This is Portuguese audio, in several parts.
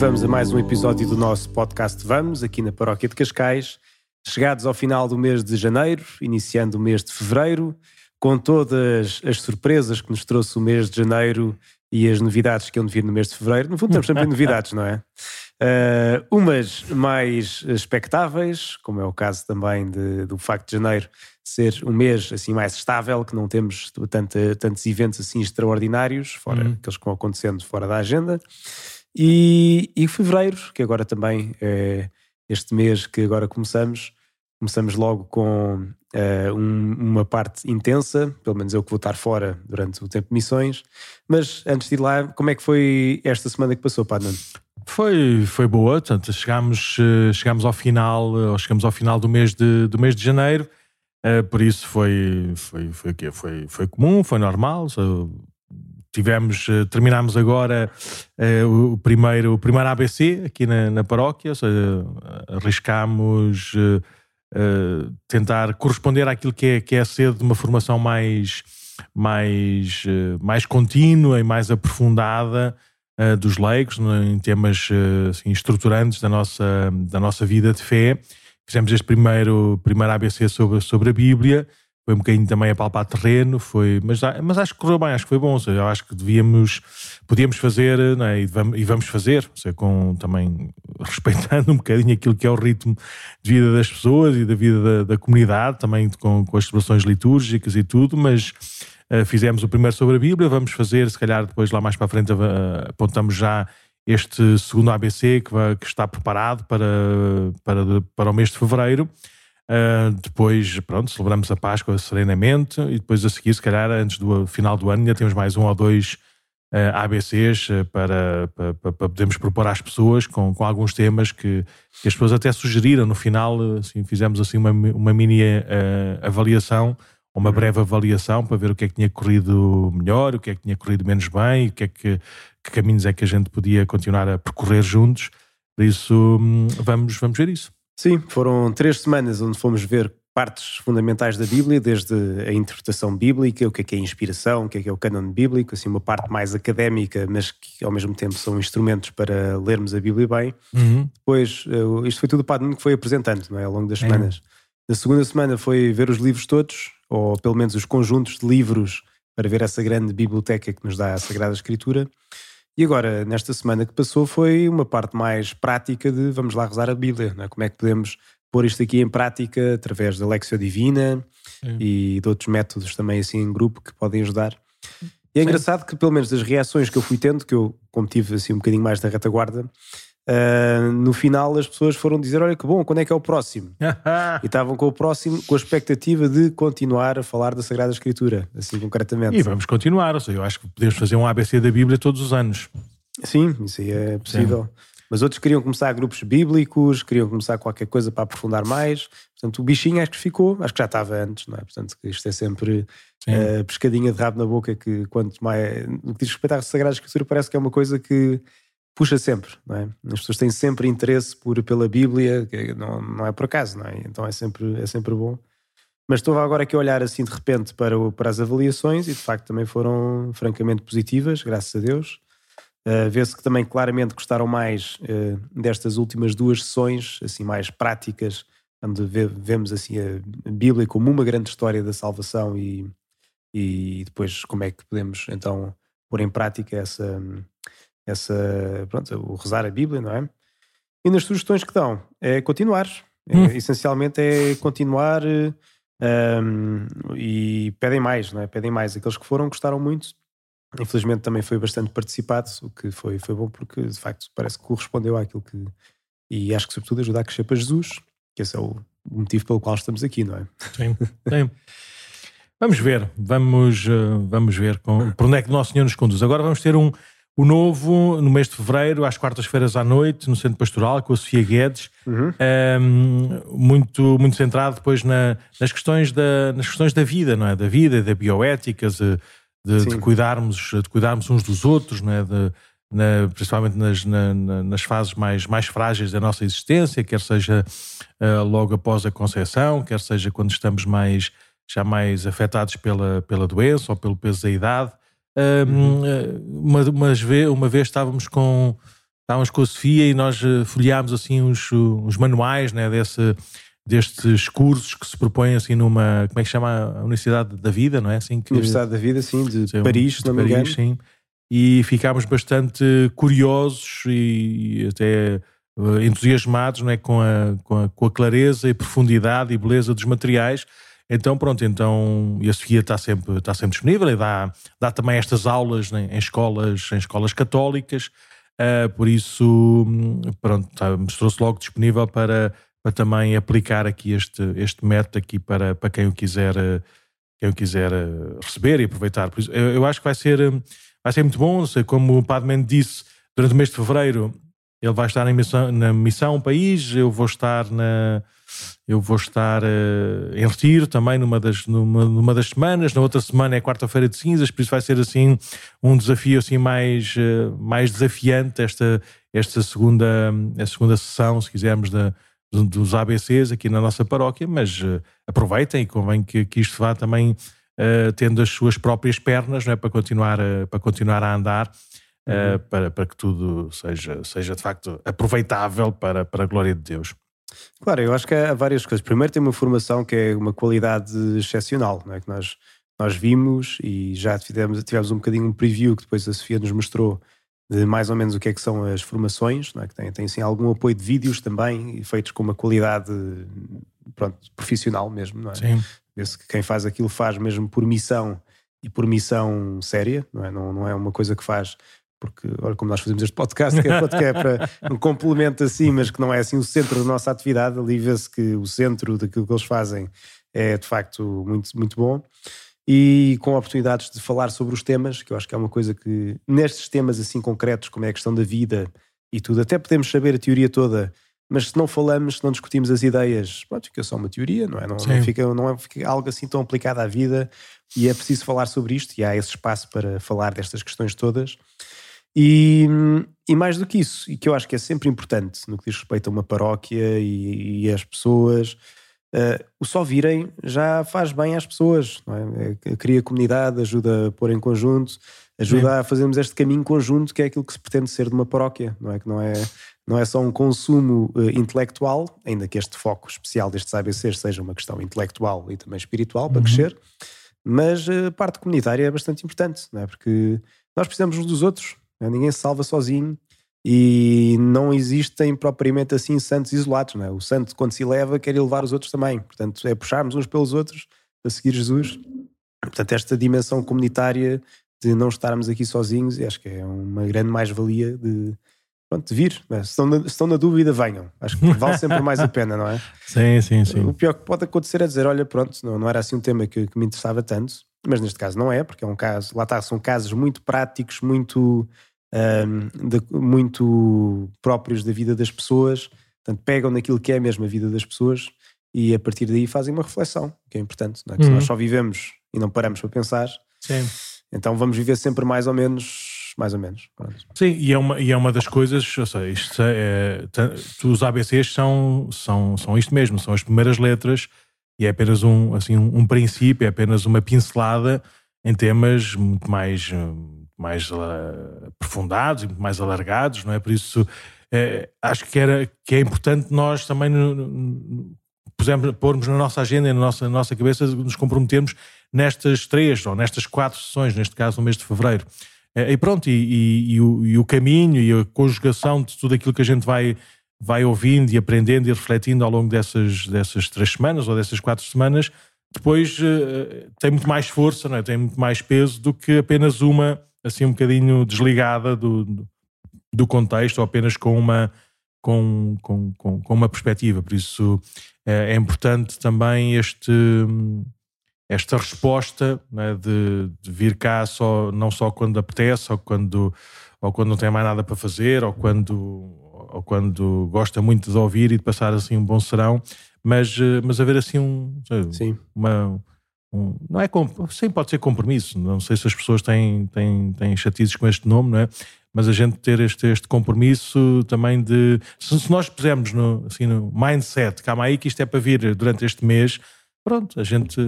Vamos a mais um episódio do nosso podcast Vamos, aqui na Paróquia de Cascais. Chegados ao final do mês de janeiro, iniciando o mês de fevereiro, com todas as surpresas que nos trouxe o mês de janeiro e as novidades que iam vir no mês de fevereiro. No fundo, temos sempre novidades, não é? Uh, umas mais expectáveis, como é o caso também de, do facto de janeiro ser um mês assim mais estável, que não temos tanta, tantos eventos assim extraordinários, fora uhum. aqueles que vão acontecendo fora da agenda. E, e fevereiro, que agora também é este mês que agora começamos, começamos logo com uh, um, uma parte intensa, pelo menos eu que vou estar fora durante o tempo de missões. Mas antes de ir lá, como é que foi esta semana que passou, Padre Foi, foi boa, portanto, chegámos, eh, chegámos ao final, ou chegamos ao final do mês de, do mês de janeiro, uh, por isso foi, foi, foi, foi, foi, foi comum, foi normal, tivemos, eh, terminámos agora uh, o, primeiro, o primeiro ABC aqui na, na paróquia, ou seja, arriscámos uh, uh, tentar corresponder àquilo que é, que é a sede de uma formação mais, mais, mais contínua e mais aprofundada dos leigos, em temas assim, estruturantes da nossa, da nossa vida de fé. Fizemos este primeiro, primeiro ABC sobre, sobre a Bíblia foi um bocadinho também a palpar terreno, foi, mas, mas acho que correu bem, acho que foi bom, ou seja, acho que devíamos, podíamos fazer é? e, vamos, e, vamos, fazer, ou seja, com, também respeitando um bocadinho aquilo que é o ritmo de vida das pessoas e da vida da, da comunidade, também com, com as celebrações litúrgicas e tudo, mas uh, fizemos o primeiro sobre a Bíblia, vamos fazer, se calhar depois lá mais para a frente uh, apontamos já este segundo ABC que, vai, que está preparado para, para, para o mês de Fevereiro, Uh, depois, pronto, celebramos a Páscoa serenamente e depois a seguir, se calhar, antes do final do ano, ainda temos mais um ou dois uh, ah, ABCs uh, ah, para, para, para, podermos propor às pessoas com, com alguns temas que, que as pessoas até sugeriram. No final, assim, fizemos assim uma, uma mini avaliação, uma breve avaliação para ver o que é que tinha corrido melhor, o que é que tinha corrido menos bem, o que é que, que caminhos é que a gente podia continuar a percorrer juntos. Por isso, hum, vamos, vamos ver isso. Sim, foram três semanas onde fomos ver partes fundamentais da Bíblia, desde a interpretação bíblica, o que é que é inspiração, o que é que é o cânon bíblico, assim uma parte mais académica, mas que ao mesmo tempo são instrumentos para lermos a Bíblia bem. Uhum. Depois, eh, isto foi tudo o Padre que foi apresentando, não é, ao longo das semanas. Na segunda semana foi ver os livros todos, ou pelo menos os conjuntos de livros, para ver essa grande biblioteca que nos dá a Sagrada Escritura. E agora, nesta semana que passou, foi uma parte mais prática de vamos lá rezar a Bíblia, é? como é que podemos pôr isto aqui em prática através da Lexio Divina Sim. e de outros métodos também assim em grupo que podem ajudar. E é Sim. engraçado que, pelo menos das reações que eu fui tendo, que eu, como tive assim um bocadinho mais da retaguarda, Uh, no final as pessoas foram dizer: Olha que bom, quando é que é o próximo? e estavam com o próximo, com a expectativa de continuar a falar da Sagrada Escritura, assim concretamente. E vamos continuar, ou seja, eu acho que podemos fazer um ABC da Bíblia todos os anos. Sim, isso aí é possível. Sim. Mas outros queriam começar grupos bíblicos, queriam começar qualquer coisa para aprofundar mais. Portanto, o bichinho acho que ficou, acho que já estava antes, não é? Portanto, isto é sempre uh, pescadinha de rabo na boca que quanto mais. No que diz respeito à Sagrada Escritura, parece que é uma coisa que puxa sempre, não é? As pessoas têm sempre interesse por, pela Bíblia, que não, não é por acaso, não é? Então é sempre, é sempre bom. Mas estou agora aqui a olhar assim de repente para, o, para as avaliações e de facto também foram francamente positivas, graças a Deus. Uh, Vê-se que também claramente gostaram mais uh, destas últimas duas sessões, assim mais práticas, onde vê, vemos assim a Bíblia como uma grande história da salvação e, e depois como é que podemos então pôr em prática essa, essa, pronto, o rezar a Bíblia, não é? E nas sugestões que dão é continuar. É, hum. essencialmente é continuar um, e pedem mais, não é? Pedem mais. Aqueles que foram gostaram muito. Infelizmente também foi bastante participado, o que foi, foi bom porque de facto parece que correspondeu àquilo que. E acho que sobretudo ajuda a crescer para Jesus, que esse é o motivo pelo qual estamos aqui, não é? Sim, sim. Vamos ver, vamos, eh, vamos ver com, por onde é que o Nosso Senhor nos conduz. Agora vamos ter um, o novo, no mês de fevereiro, às quartas-feiras à noite, no Centro Pastoral, com a Sofia Guedes, uhum. um, muito, muito centrado depois na, nas, questões da, nas questões da vida, não é? Da vida, da bioética, de, de, de cuidarmos, de cuidarmos uns dos outros, não é? De, na, principalmente nas, na, nas fases mais, mais frágeis da nossa existência, quer seja uh, logo após a concepção, quer seja quando estamos mais, já mais afetados pela, pela doença ou pelo peso da idade. Um, uhum. uma, uma, vez, uma vez estávamos com. estávamos com a Sofia e nós uh, folheámos assim uns, uns manuais né, desse, destes cursos que se propõem assim numa, como é que chama a Universidade da Vida, não é? Assim que, Universidade da Vida, sim, de sim, Paris, de Paris, engano. Sim. E ficámos bastante curiosos e até uh, entusiasmados não é? com, a, com, a, com a clareza e profundidade e beleza dos materiais então, pronto, então, e a Sofia está sempre, está sempre disponível e dá, dá também estas aulas né, em, escolas, em escolas católicas, uh, por isso, pronto, tá, mostrou-se logo disponível para, para também aplicar aqui este, este método aqui para, para quem o quiser, quem o quiser receber e aproveitar. Por isso, eu, eu acho que vai ser, vai ser muito bom, como o Padman disse, durante o mês de Fevereiro ele vai estar na missão, na missão país, eu vou estar na eu vou estar uh, em retiro também numa das, numa, numa, das semanas, na outra semana é quarta-feira de cinzas, por isso vai ser assim um desafio assim mais, uh, mais desafiante esta, esta segunda, a segunda sessão, se quisermos, da, dos ABCs aqui na nossa paróquia, mas uh, aproveitem e convém que, que isto vá também tendo as suas próprias pernas não é, para, continuar, para continuar a andar. Uhum. para, para que tudo seja, seja de facto aproveitável para, para a glória de Deus. Claro, eu acho que há várias coisas. Primeiro, tem uma formação que é uma qualidade excepcional, não é? que nós, nós vimos e já tivemos, tivemos um bocadinho um preview que depois a Sofia nos mostrou de mais ou menos o que é que são as formações, não é? que tem, tem assim, algum apoio de vídeos também, feitos com uma qualidade pronto, profissional mesmo, não é? Sim. Vê-se que quem faz aquilo faz mesmo por missão e por missão séria, não é? Não, não é uma coisa que faz porque olha como nós fazemos este podcast, que é, que é para um complemento assim, mas que não é assim o centro da nossa atividade, ali vê-se que o centro daquilo que eles fazem é de facto muito, muito bom. E com oportunidades de falar sobre os temas, que eu acho que é uma coisa que, nestes temas assim concretos, como é a questão da vida e tudo, até podemos saber a teoria toda, mas se não falamos, se não discutimos as ideias, pronto, fica só uma teoria, não é? Não, não, fica, não é fica algo assim tão aplicado à vida e é preciso falar sobre isto e há esse espaço para falar destas questões todas. E, e, mais do que isso, e que eu acho que é sempre importante no que diz respeito a uma paróquia e, e as pessoas, uh, o só virem já faz bem às pessoas, é? é cria comunidade, ajuda a pôr em conjunto, ajuda Sim. a fazermos este caminho conjunto que é aquilo que se pretende ser de uma paróquia, não é? Que não é, não é só um consumo uh, intelectual, ainda que este foco especial destes ABCs seja uma questão intelectual e também espiritual para uhum. crescer, mas a parte comunitária é bastante importante, não é? Porque nós precisamos uns dos outros, né? Ninguém se salva sozinho e não existem propriamente assim santos isolados. Não é? O santo, quando se eleva, quer elevar os outros também. Portanto, é puxarmos uns pelos outros para seguir Jesus. Portanto, esta dimensão comunitária de não estarmos aqui sozinhos, acho que é uma grande mais-valia de, pronto, de vir. É? Se, estão na, se estão na dúvida, venham. Acho que vale sempre mais a pena, não é? Sim, sim, sim. O pior que pode acontecer é dizer: olha, pronto, não, não era assim um tema que, que me interessava tanto, mas neste caso não é, porque é um caso, lá está, são casos muito práticos, muito um, de, muito próprios da vida das pessoas, portanto, pegam naquilo que é mesmo a vida das pessoas e a partir daí fazem uma reflexão, que é importante, não é? Que uhum. se nós só vivemos e não paramos para pensar, Sim. então vamos viver sempre mais ou menos mais ou menos. Sim, e é uma, e é uma das coisas, ou seja, isto é, os ABCs são, são, são isto mesmo, são as primeiras letras e é apenas um, assim, um, um princípio, é apenas uma pincelada em temas muito mais mais uh, aprofundados e mais alargados, não é? Por isso é, acho que, era, que é importante nós também no, no, pusemos, pormos na nossa agenda e na nossa, na nossa cabeça nos comprometermos nestas três ou nestas quatro sessões, neste caso no mês de fevereiro. É, e pronto, e, e, e, o, e, o, caminho e a conjugação de tudo aquilo que a gente vai, vai ouvindo e aprendendo e refletindo ao longo dessas, dessas três semanas ou dessas quatro semanas, depois tem muito mais força, não é? tem muito mais peso do que apenas uma assim um bocadinho desligada do, do contexto ou apenas com uma, com, com, com, com uma perspectiva. Por isso é, é importante também este, esta resposta né, de, de, vir cá só, não só quando apetece ou quando, ou quando não tem mais nada para fazer ou quando, ou quando gosta muito de ouvir e de passar assim um bom serão, mas, mas haver assim um, Sim. uma um, não é sim pode ser compromisso não sei se as pessoas têm, têm, têm chatices com este nome não é mas a gente ter este, este compromisso também de se, se nós pusermos no, assim, no mindset calma aí que isto é para vir durante este mês pronto, a gente,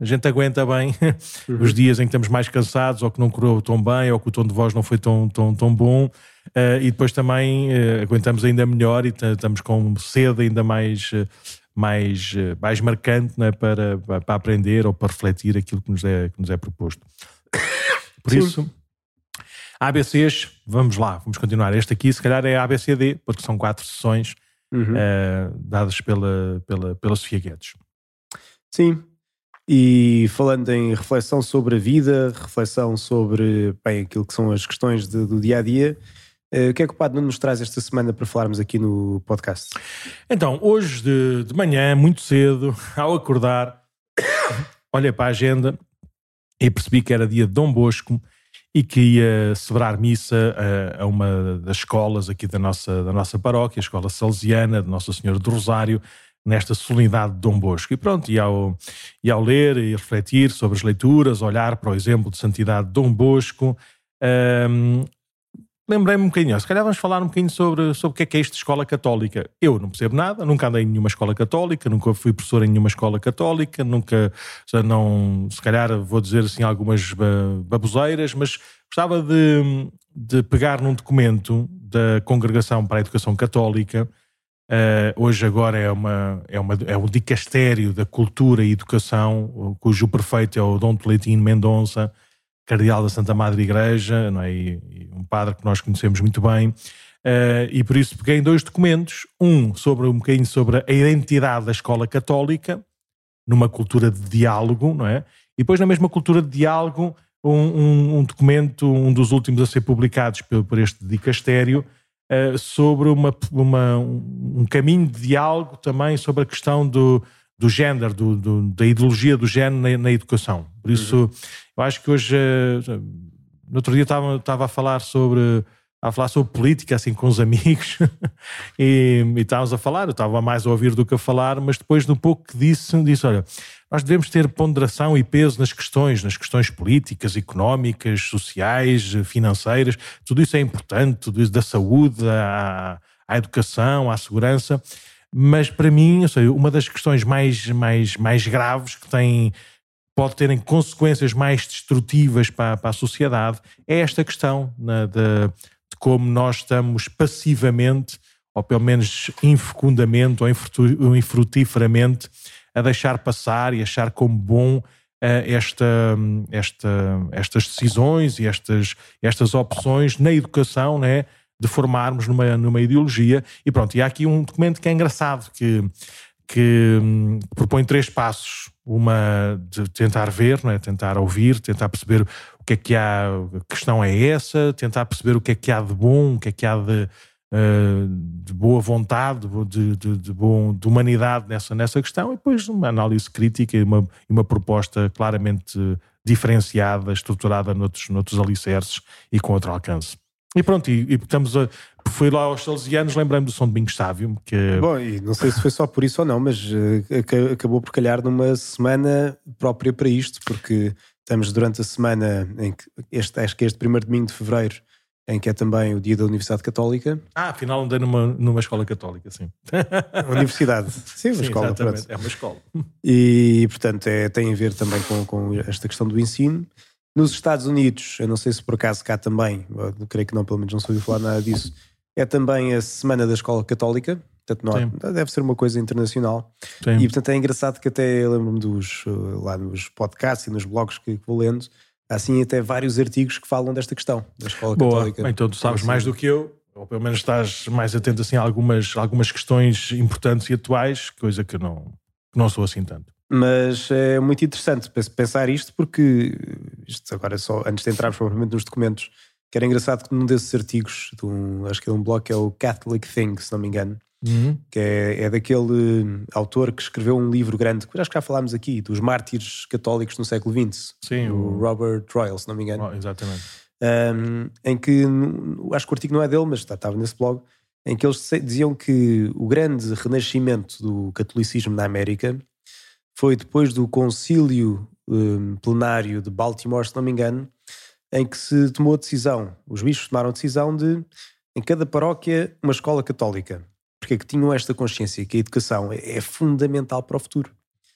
a gente aguenta bem uhum. os dias em que estamos mais cansados, ou que não correu tão bem, ou que o tom de voz não foi tão, tão, tão bom, uh, e depois também uh, aguentamos ainda melhor e estamos com sede ainda mais, uh, mais, mais marcante né, para, para aprender ou para refletir aquilo que nos é, que nos é proposto. Por Sim. isso, ABCs, vamos lá, vamos continuar. Este aqui, se calhar, é ABCD, porque são quatro sessões uhum. dadas pela, pela, pela Sofia Guedes. Sim. E falando em reflexão sobre a vida, reflexão sobre bem, aquilo que são as questões de, do dia a dia, uh, o que é que o Padre nos traz esta semana para falarmos aqui no podcast? Então, hoje de, de manhã, muito cedo, ao acordar, olhei para a agenda e percebi que era dia de Dom Bosco e que ia celebrar missa a, a, uma das escolas aqui da nossa, da nossa paróquia, a Escola Salesiana de Nossa Senhora do Rosário, nesta solenidade de Dom Bosco. E pronto, e ao, e ao ler e refletir sobre as leituras, olhar para o exemplo de santidade de Dom Bosco, um, lembrei-me um bocadinho, se calhar vamos falar um bocadinho sobre, sobre o que é que é isto de escola católica. Eu não percebo nada, nunca andei em nenhuma escola católica, nunca fui professor em nenhuma escola católica, nunca, não, se calhar vou dizer assim algumas baboseiras, mas gostava de, de pegar num documento da Congregação para a Educação Católica, Uh, hoje agora é, uma, é, uma, é um dicastério da cultura e educação, cujo prefeito é o Dom Toletino Mendonça, cardeal da Santa Madre Igreja, não é? E, e um padre que nós conhecemos muito bem. Uh, e por isso peguei em dois documentos, um sobre um bocadinho sobre a identidade da escola católica, numa cultura de diálogo, não é? E depois na mesma cultura de diálogo, um, um, um documento, um dos últimos a ser publicados por, por este dicastério, uh, sobre uma, uma, um caminho de diálogo também sobre a questão do, do género, do, do, da ideologia do género na, na educação. Por isso, uhum. eu acho que hoje, uh, no outro dia estava, estava a falar sobre a falar sobre política assim com os amigos e, e estávamos a falar, eu estava mais a ouvir do que a falar, mas depois de um pouco que disse, disse, olha, nós devemos ter ponderação e peso nas questões, nas questões políticas, económicas, sociais, financeiras, tudo isso é importante, tudo isso da saúde, à, à educação, à segurança, mas para mim, uma das questões mais, mais, mais graves que tem pode terem consequências mais destrutivas para, para a sociedade é esta questão né, de, de como nós estamos passivamente, ou pelo menos infecundamente ou infrutíferamente, a deixar passar e achar como bom uh, esta, esta, estas decisões e estas, estas opções na educação, né? De formarmos numa, numa ideologia. E pronto, e há aqui um documento que é engraçado, que, que um, propõe três passos. Uma de tentar ver, não é? tentar ouvir, tentar perceber o que é que há, a questão é essa, tentar perceber o que é que há de bom, o que é que há de, uh, de boa vontade, de, de, de, bom, de humanidade nessa, nessa questão, e depois uma análise crítica e uma, uma proposta claramente diferenciada, estruturada noutros, noutros alicerces e com outro alcance. E pronto, e, e estamos a. Fui lá aos salesianos, lembrei-me do São Domingos Sávio. Que... Bom, e não sei se foi só por isso ou não, mas uh, acabou por calhar numa semana própria para isto, porque Estamos durante a semana em que este, acho que este primeiro domingo de fevereiro, em que é também o dia da Universidade Católica. Ah, afinal andei numa, numa escola católica, sim. Universidade, sim, uma sim, escola. É uma escola. E, portanto, é, tem a ver também com, com esta questão do ensino. Nos Estados Unidos, eu não sei se por acaso cá também, creio que não, pelo menos não soube falar nada disso, é também a Semana da Escola Católica. Portanto, não, deve ser uma coisa internacional. Sim. E portanto é engraçado que até lembro-me dos uh, lá nos podcasts e nos blogs que, vou lendo, há assim até vários artigos que falam desta questão da escola Boa. católica. Então tu sabes assim. mais do que eu, ou pelo menos estás mais atento assim, a algumas, algumas questões importantes e atuais, coisa que não, não sou assim tanto. Mas é muito interessante pensar isto, porque isto agora só antes de entrarmos propriamente nos documentos, que era engraçado que num desses artigos, de um, acho que é um blog que é o Catholic Thing, se não me engano, Uhum. que é, é, daquele autor que escreveu um livro grande, que acho que já falámos aqui, dos mártires católicos no século XX. Sim, o, Robert Royal, se não me engano. Oh, exatamente. Um, em que, acho que o artigo não é dele, mas estava nesse blog, em que eles diziam que o grande renascimento do catolicismo na América foi depois do concílio um, plenário de Baltimore, se não me engano, em que se tomou a decisão, os bichos tomaram a decisão de, em cada paróquia, uma escola católica porque é que tinham esta consciência que a educação é, é fundamental para o futuro.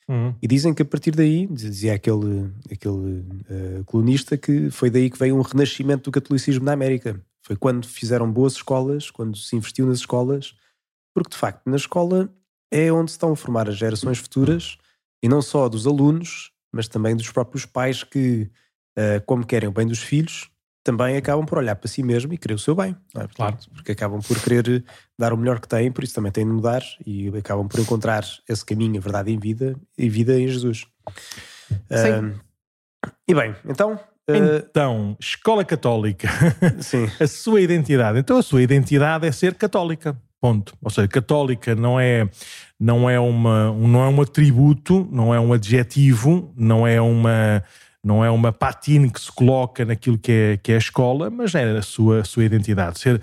Uhum. E dizem que a partir daí, dizia aquele, aquele uh, colunista, que foi daí que veio um renascimento do catolicismo na América. Foi quando fizeram boas escolas, quando se investiu nas escolas, porque de facto na escola é onde se estão a formar as gerações futuras e não só dos alunos, mas também dos próprios pais que, uh, como querem o bem dos filhos, também acabam por olhar para si mesmo e querer o seu bem. É? Portanto, claro. Porque acabam por querer dar o melhor que têm, por isso também têm de mudar e acabam por encontrar esse caminho, a verdade em vida e vida em Jesus. Sim. Uh, e bem, então. Uh, então, escola católica. Sim. a sua identidade. Então, a sua identidade é ser católica. Ponto. Ou seja, católica não é, não é, uma, não é um atributo, não é um adjetivo, não é uma não é uma patina que se coloca naquilo que é, que é a escola, mas é a sua, a sua identidade. Ser,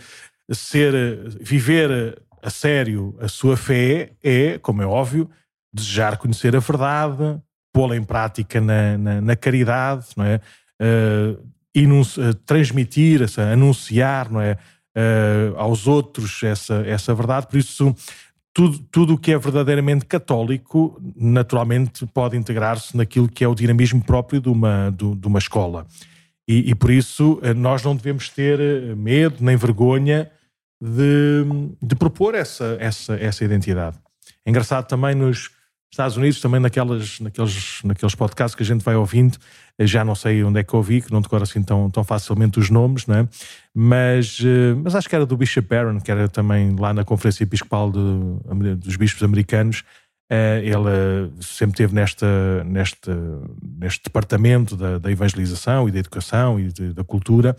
ser, viver a sério a sua fé é, como é óbvio, desejar conhecer a verdade, pô-la em prática na, na, na, caridade, não é? Uh, transmitir, anunciar, não é? Uh, aos outros essa, essa verdade. Por isso, tudo, tudo o que é verdadeiramente católico, naturalmente, pode integrar-se naquilo que é o dinamismo próprio de uma, de, de uma escola. E, e, por isso eh, nós não devemos ter eh, medo nem vergonha de, de propor essa, essa, essa identidade. É engraçado também nos, Estados Unidos, também naquelas, naqueles, naqueles podcasts que a gente vai ouvindo, já não sei onde é que ouvi, que não decoro assim tão, tão facilmente os nomes, não é? Mas, eh, mas acho que era do Bishop Barron, que era também lá na Conferência Episcopal de, dos Bispos Americanos. Eh, ele sempre teve nesta, neste, neste departamento da, da evangelização e da educação e de, da cultura,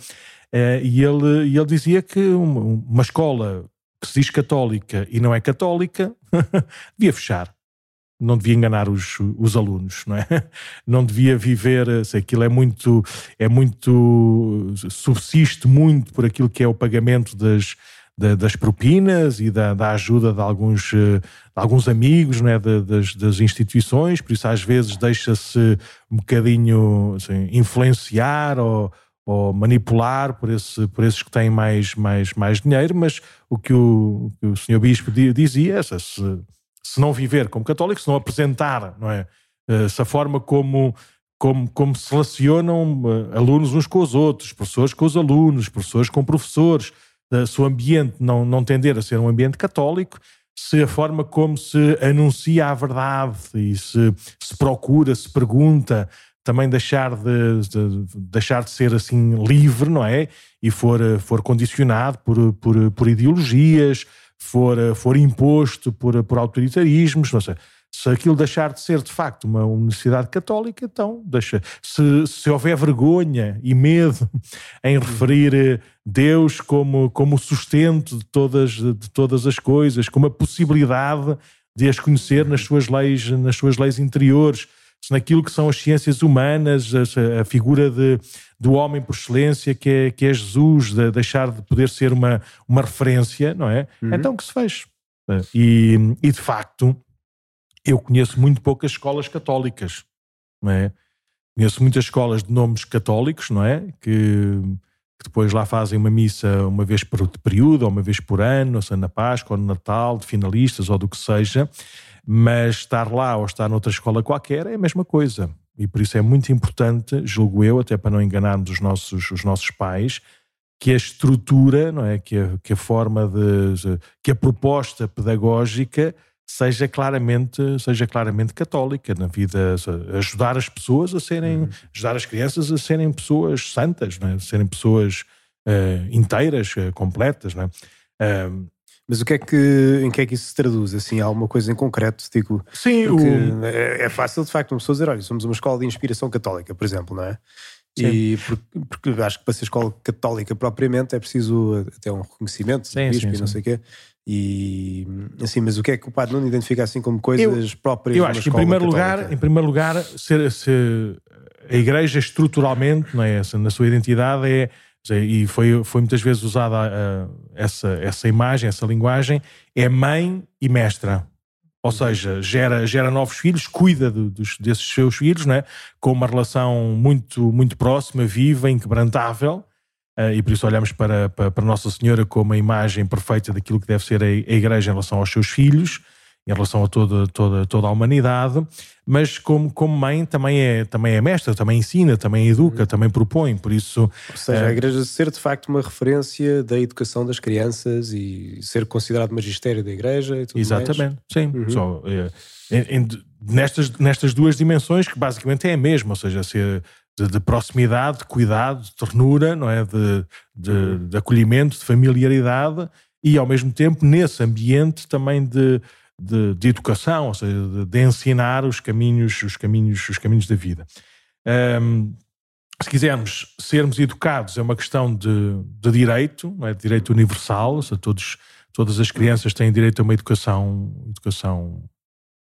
eh, e ele, ele dizia que uma escola que se diz católica e não é católica devia fechar não devia enganar os, os alunos, não é? Não devia viver, se aquilo é muito, é muito, subsiste muito por aquilo que é o pagamento das, das propinas e da, da, ajuda de alguns, de alguns amigos não é? das, das instituições, por isso às vezes deixa-se um bocadinho assim, influenciar ou, ou manipular por, esse, por esses que têm mais, mais, mais dinheiro, mas o que o, o, o senhor Bispo dizia, se, se não viver como católico, se não apresentar, não é? Essa eh, forma como, como, como se relacionam eh, alunos uns com os outros, professores com os alunos, professores com professores, eh, se o ambiente não, não tender a ser um ambiente católico, se a forma como se anuncia a verdade e se, se procura, se pergunta, também deixar de, de, deixar de ser assim livre, não é? E for, for condicionado por, por, por ideologias, for, eh, for imposto por, por autoritarismos, não sei. Se aquilo deixar de ser de facto uma universidade católica, então deixa. Se, se houver vergonha e medo em referir eh, Deus como, como sustento de todas, de todas as coisas, como a possibilidade de as conhecer nas suas leis, nas suas leis interiores, naquilo que são as ciências humanas, a, a figura de, do homem por excelência que é, que é Jesus, de deixar de poder ser uma, uma referência, não é? Uhum. Então que se fez. E, e de facto, eu conheço muito poucas escolas católicas, não é? Conheço muitas escolas de nomes católicos, não é? Que, que depois lá fazem uma missa uma vez por período, ou uma vez por ano, ou seja, na Páscoa, ou no Natal, de finalistas, ou do que seja, mas estar lá ou estar noutra escola qualquer é a mesma coisa. E por isso é muito importante, julgo eu, até para não enganarmos os nossos, os nossos pais, que a estrutura, não é, que a, que a forma de, que a proposta pedagógica seja claramente, seja claramente católica na vida, ajudar as pessoas a serem, uhum. ajudar as crianças a serem pessoas santas, não é? serem pessoas uh, inteiras, uh, completas, não é? Uh, mas o que é que, em que é que isso se traduz? Assim, há alguma coisa em concreto? Digo, Sim, o... é, é, fácil de facto uma pessoa dizer: olha, somos uma escola de inspiração católica, por exemplo, não é? Sim. E porque, porque, acho que para ser escola católica propriamente é preciso até um reconhecimento sim, bispo e não sei o quê. E assim, mas o que é que o padre não identifica assim como coisas eu, próprias? Eu acho que em primeiro católica? lugar, em primeiro lugar, ser, ser a igreja estruturalmente, não é? na sua identidade é e foi, foi muitas vezes usada uh, essa, essa imagem, essa linguagem, é mãe e mestra. Ou seja, gera, gera novos filhos, cuida de, dos, desses seus filhos, né? com uma relação muito, muito próxima, viva, inquebrantável. Uh, e por isso olhamos para, para, para, Nossa Senhora como a imagem perfeita daquilo que deve ser a, a Igreja em relação aos seus filhos. Em relação a toda, toda, toda a humanidade, mas como, como mãe também é, também é mestra, também ensina, também educa, uhum. também propõe, por isso... Ou seja, é... a Igreja ser de facto uma referência da educação das crianças e ser considerado magistério da Igreja e tudo Exatamente, mais. sim. Uhum. Só, é, nestas, nestas duas dimensões que basicamente é a mesma, ou seja, ser de, de proximidade, de cuidado, de ternura, não é? De, de, uhum. de acolhimento, de familiaridade e ao mesmo tempo nesse ambiente também de de, de educação, ou seja, de, de, ensinar os caminhos, os caminhos, os caminhos da vida. Um, se quisermos sermos educados, é uma questão de, de direito, não é? de direito universal, ou seja, todos, todas as crianças têm direito a uma educação, educação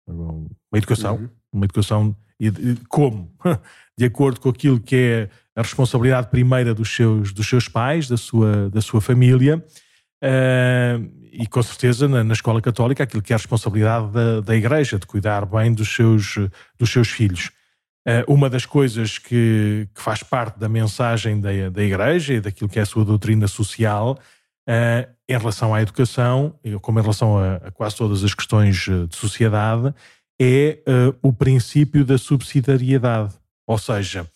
uma educação, uhum. uma educação e como? De acordo com aquilo que é a responsabilidade primeira dos seus, dos seus pais, da sua, da sua família, Uh, e com certeza na, na, escola católica aquilo que é a responsabilidade da, da Igreja, de cuidar bem dos seus, dos seus filhos. Uh, uma das coisas que, que, faz parte da mensagem da, da Igreja e daquilo que é a sua doutrina social uh, em relação à educação, como em relação a, a quase todas as questões de sociedade, é o princípio da subsidiariedade. Ou seja,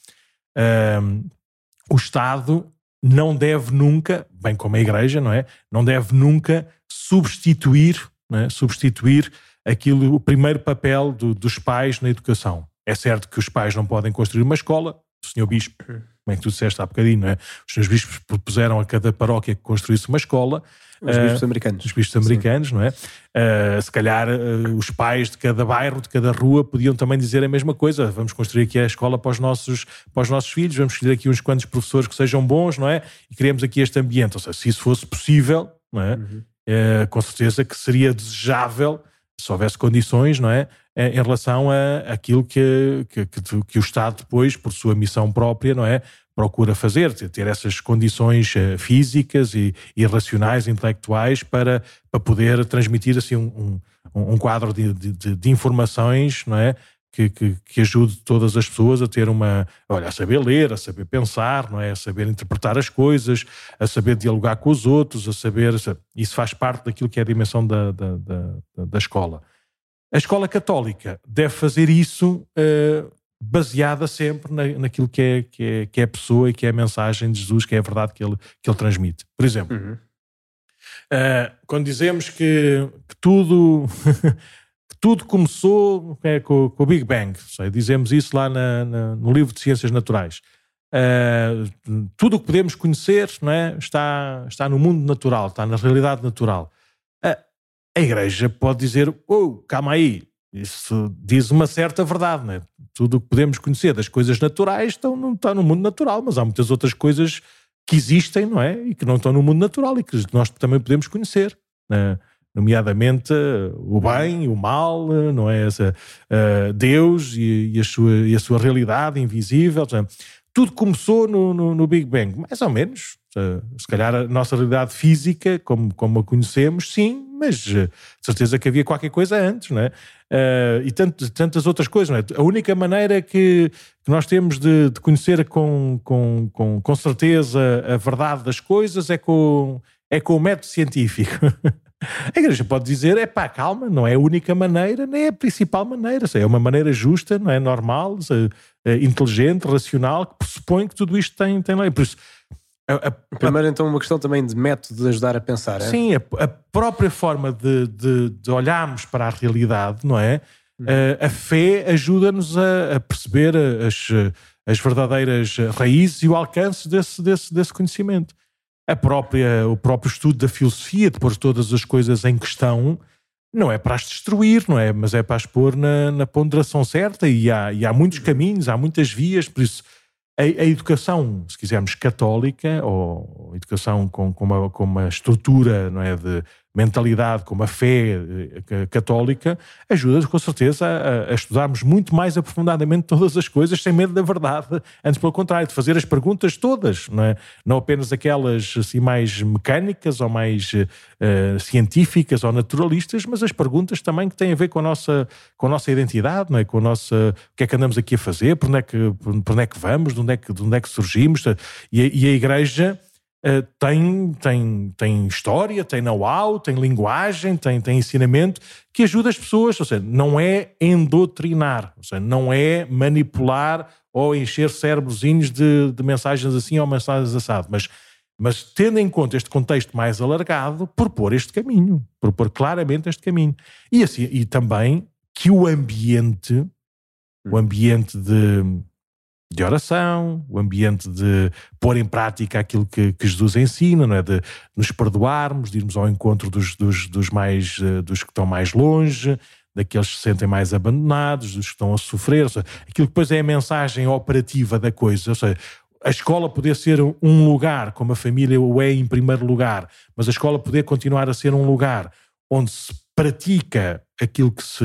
o Estado não deve nunca, bem como a Igreja, não é? Não deve nunca substituir, é? substituir aquilo, o primeiro papel do, dos pais na educação. É certo que os pais não podem construir uma escola, senhor bispo, como é que tu disseste há bocadinho, não é? Os senhores bispos propuseram a cada paróquia que construísse uma escola, os bispos uh, americanos. Os bispos americanos, Sim. não é? Uh, se calhar uh, os pais de cada bairro, de cada rua, podiam também dizer a mesma coisa. Vamos construir aqui a escola para os nossos, para os nossos filhos, vamos escolher aqui uns quantos professores que sejam bons, não é? E criamos aqui este ambiente. Ou seja, se isso fosse possível, não é? Uhum. com certeza que seria desejável, se houvesse condições, não é? Em relação a aquilo que, que, que, que o Estado depois, por sua missão própria, não é? procura fazer, ter essas condições eh, físicas e, e racionais, intelectuais, para, para poder transmitir assim um, um, um quadro de, de, de, informações, não é? Que, que, que, ajude todas as pessoas a ter uma, olha, a saber ler, a saber pensar, não é? A saber interpretar as coisas, a saber dialogar com os outros, a saber, isso faz parte daquilo que é a dimensão da, da, da, da escola. A escola católica deve fazer isso uh, baseada sempre na, naquilo que é, que, é, que é a pessoa e que é a mensagem de Jesus, que é a verdade que ele, que ele transmite. Por exemplo, uhum. uh, quando dizemos que, que tudo. tudo começou é, com, com, o Big Bang, sei, dizemos isso lá na, na, no livro de Ciências Naturais. Uh, tudo o que podemos conhecer não é, está, está no mundo natural, está na realidade natural. Uh, a Igreja pode dizer: Oh, calma aí, isso diz uma certa verdade, não é? Tudo o que podemos conhecer das coisas naturais estão, não está no mundo natural, mas há muitas outras coisas que existem, não é? E que não estão no mundo natural e que nós também podemos conhecer. Né? Nomeadamente o bem, o mal, não é? Essa, uh, Deus e, e, a sua, e a sua realidade invisível. Tudo começou no, no, no Big Bang, mais ou menos. Se calhar a nossa realidade física, como, como a conhecemos, sim, mas de certeza que havia qualquer coisa antes, não é? Uh, e tantas outras coisas, não é? A única maneira que, que nós temos de, de, conhecer com, com, com, com certeza a verdade das coisas é com, é com o método científico. A igreja pode dizer, é pá, calma, não é a única maneira, nem é a principal maneira, é uma maneira justa, não é normal, é inteligente, racional, que pressupõe que tudo isto tem, tem lei. Por isso, a, a, Primeiro, então, uma questão também de método de ajudar a pensar. É? Sim, a, a, própria forma de, de, de, olharmos para a realidade, não é? Uhum. A, fé ajuda-nos a, perceber as, as verdadeiras raízes e o alcance desse, desse, desse conhecimento. A própria, o próprio estudo da filosofia, de pôr todas as coisas em questão, não é para as destruir, não é? Mas é para as pôr na, na ponderação certa. E há, e há muitos caminhos, há muitas vias, por isso a, a, educação, se quisermos, católica, ou educação com, com, uma, com uma estrutura não é, de mentalidade, com uma fé eh, católica, ajuda com certeza a, a, estudarmos muito mais aprofundadamente todas as coisas sem medo da verdade, antes pelo contrário, de fazer as perguntas todas, não, é? não apenas aquelas assim mais mecânicas ou mais uh, científicas ou naturalistas, mas as perguntas também que têm a ver com a nossa, com a nossa identidade, não é? com a nossa, o que é que andamos aqui a fazer, por onde é que, por onde é que vamos, de onde é que, de onde é que surgimos, e a, e a Igreja tem, tem, tem história, tem know-how, tem linguagem, tem, tem ensinamento que ajuda as pessoas. Ou seja, não é endotrinar, ou seja, não é manipular ou encher cérebrozinhos de, de mensagens assim ou mensagens assado, mas mas tendo em conta este contexto mais alargado, propor este caminho, propor claramente este caminho. E, assim, e também que o ambiente, o ambiente de, de oração, o ambiente de pôr em prática aquilo que, que Jesus ensina, não é? de nos perdoarmos, de irmos ao encontro dos, dos, dos, mais, eh, dos que estão mais longe, daqueles que se sentem mais abandonados, dos que estão a sofrer, seja, aquilo que depois é a mensagem operativa da coisa, ou seja, a escola poder ser um lugar, como a família o é em primeiro lugar, mas a escola poder continuar a ser um lugar onde se pratica aquilo que se,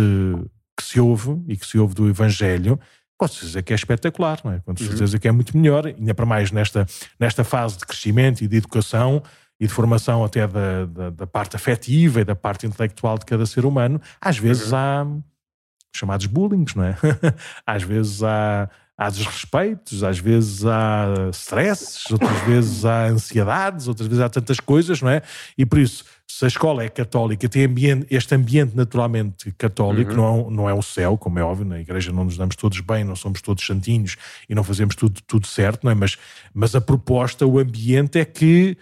que se ouve e que se ouve do Evangelho, com certeza que é espetacular, não é? Com uhum. uhum. que é muito melhor, ainda para mais nesta, nesta fase de crescimento e de educação e de formação até da, da, da parte afetiva e da parte intelectual de cada ser humano. Às vezes uhum. há chamados bullying, não é? às vezes há há desrespeitos, às vezes há stresses, outras vezes há ansiedades, outras vezes há tantas coisas, não é? E por isso, se a escola é católica, tem ambiente, este ambiente naturalmente católico, uhum. não, não é o céu, como é óbvio, na igreja não nos damos todos bem, não somos todos santinhos e não fazemos tudo, tudo certo, não é? Mas, mas a proposta, o ambiente é que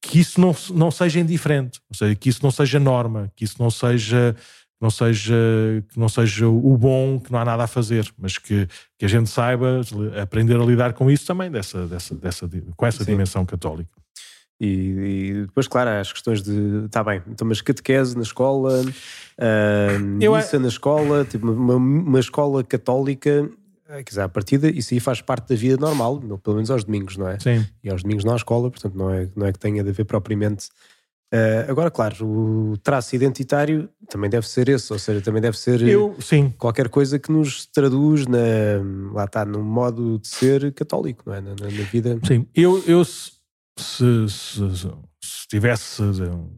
que isso não, não seja indiferente, ou seja, que isso não seja norma, que isso não seja não seja, que não seja o bom, que não há nada a fazer, mas que, que a gente saiba aprender a lidar com isso também, dessa, dessa, dessa, com essa Sim. dimensão católica. E, e, depois, claro, as questões de. Está bem, então, mas catequese na escola, uh, missa na escola, tipo, uma, uma escola católica, eh, quer dizer, à partida, isso aí faz parte da vida normal, pelo menos aos domingos, não é? Sim. E aos domingos não há escola, portanto, não é, não é que tenha de haver propriamente Uh, agora, claro, o traço identitário também deve ser esse, ou seja, também deve ser eu, sim. qualquer coisa que nos traduz na, lá está, no modo de ser católico, não é? Na, na, na vida. Sim, eu, eu se, se, se, se, tivesse,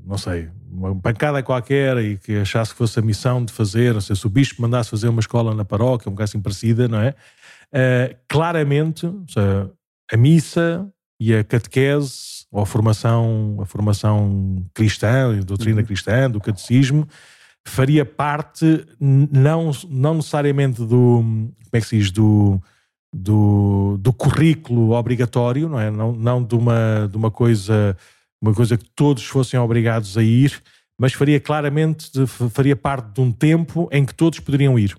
não sei, uma pancada qualquer e que achasse que fosse a missão de fazer, não sei, se o bispo mandasse fazer uma escola na paróquia, um bocado assim parecida, não é? Uh, claramente, seja, a missa e a catequese ou a formação, a formação cristã, a doutrina uhum. cristã, do catecismo, faria parte não, não necessariamente do, como é que se diz, do, do, do currículo obrigatório, não é? Não, não de, uma, de uma coisa uma coisa que todos fossem obrigados a ir, mas faria claramente, faria parte de um tempo em que todos poderiam ir.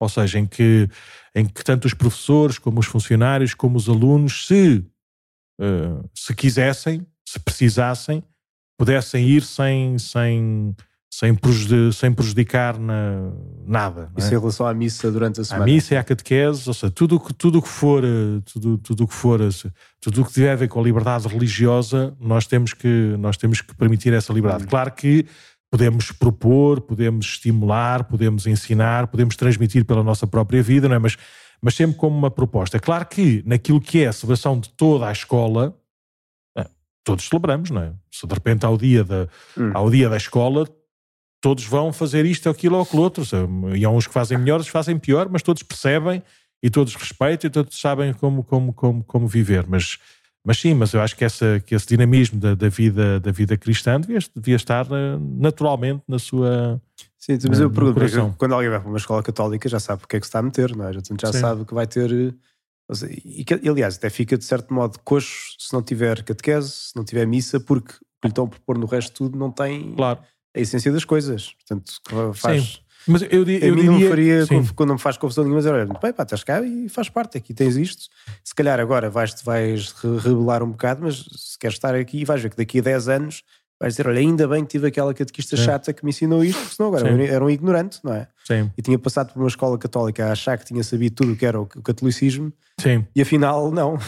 Ou seja, em que, em que tanto os professores, como os funcionários, como os alunos, se uh, se quisessem, se precisassem, pudessem ir sem, sem, sem, prejudicar, sem prejudicar na, nada. Isso é? em relação à missa durante a semana? A missa e à catequese, ou seja, tudo que, tudo que for, tudo, tudo que for, tudo o que tiver a ver com a liberdade religiosa, nós temos que, nós temos que permitir essa liberdade. Hum. Claro que podemos propor, podemos estimular, podemos ensinar, podemos transmitir pela nossa própria vida, não é? Mas mas sempre como uma proposta. É claro que naquilo que é a celebração de toda a escola, eh, todos celebramos, não é? Se de repente ao dia da, hum. ao dia da escola, todos vão fazer isto, aquilo ou aquilo outro. E há uns que fazem melhor, outros fazem pior, mas todos percebem e todos respeitam e todos sabem como, como, como, como viver. Mas, mas sim, mas eu acho que, essa, que esse dinamismo da, da, vida, da vida cristã devia, devia estar eh, naturalmente na sua, Sim, mas eu pergunto, quando alguém vai para uma escola católica já sabe porque é que se está a meter, não é? Já, já sabe que vai ter. E, que, aliás, até fica de certo modo coxo se não tiver catequese, se não tiver missa, porque o que lhe estão a propor no resto de tudo não tem claro. A essência das coisas. Portanto, faz. Sim. Mas eu, eu, eu diria, não faria, quando não me faz confusão nenhuma, dizer, olha, bem, pá, estás cá e faz parte, aqui tens isto. Se calhar agora vais, vais rebelar um bocado, mas se queres estar aqui, vais ver que daqui a 10 anos vais dizer, olha, ainda bem que tive aquela catequista Sim. chata que me ensinou isto, porque senão agora Sim. era um ignorante, não é? Sim. E tinha passado por uma escola católica a achar que tinha sabido tudo o que era o catolicismo Sim. e afinal não.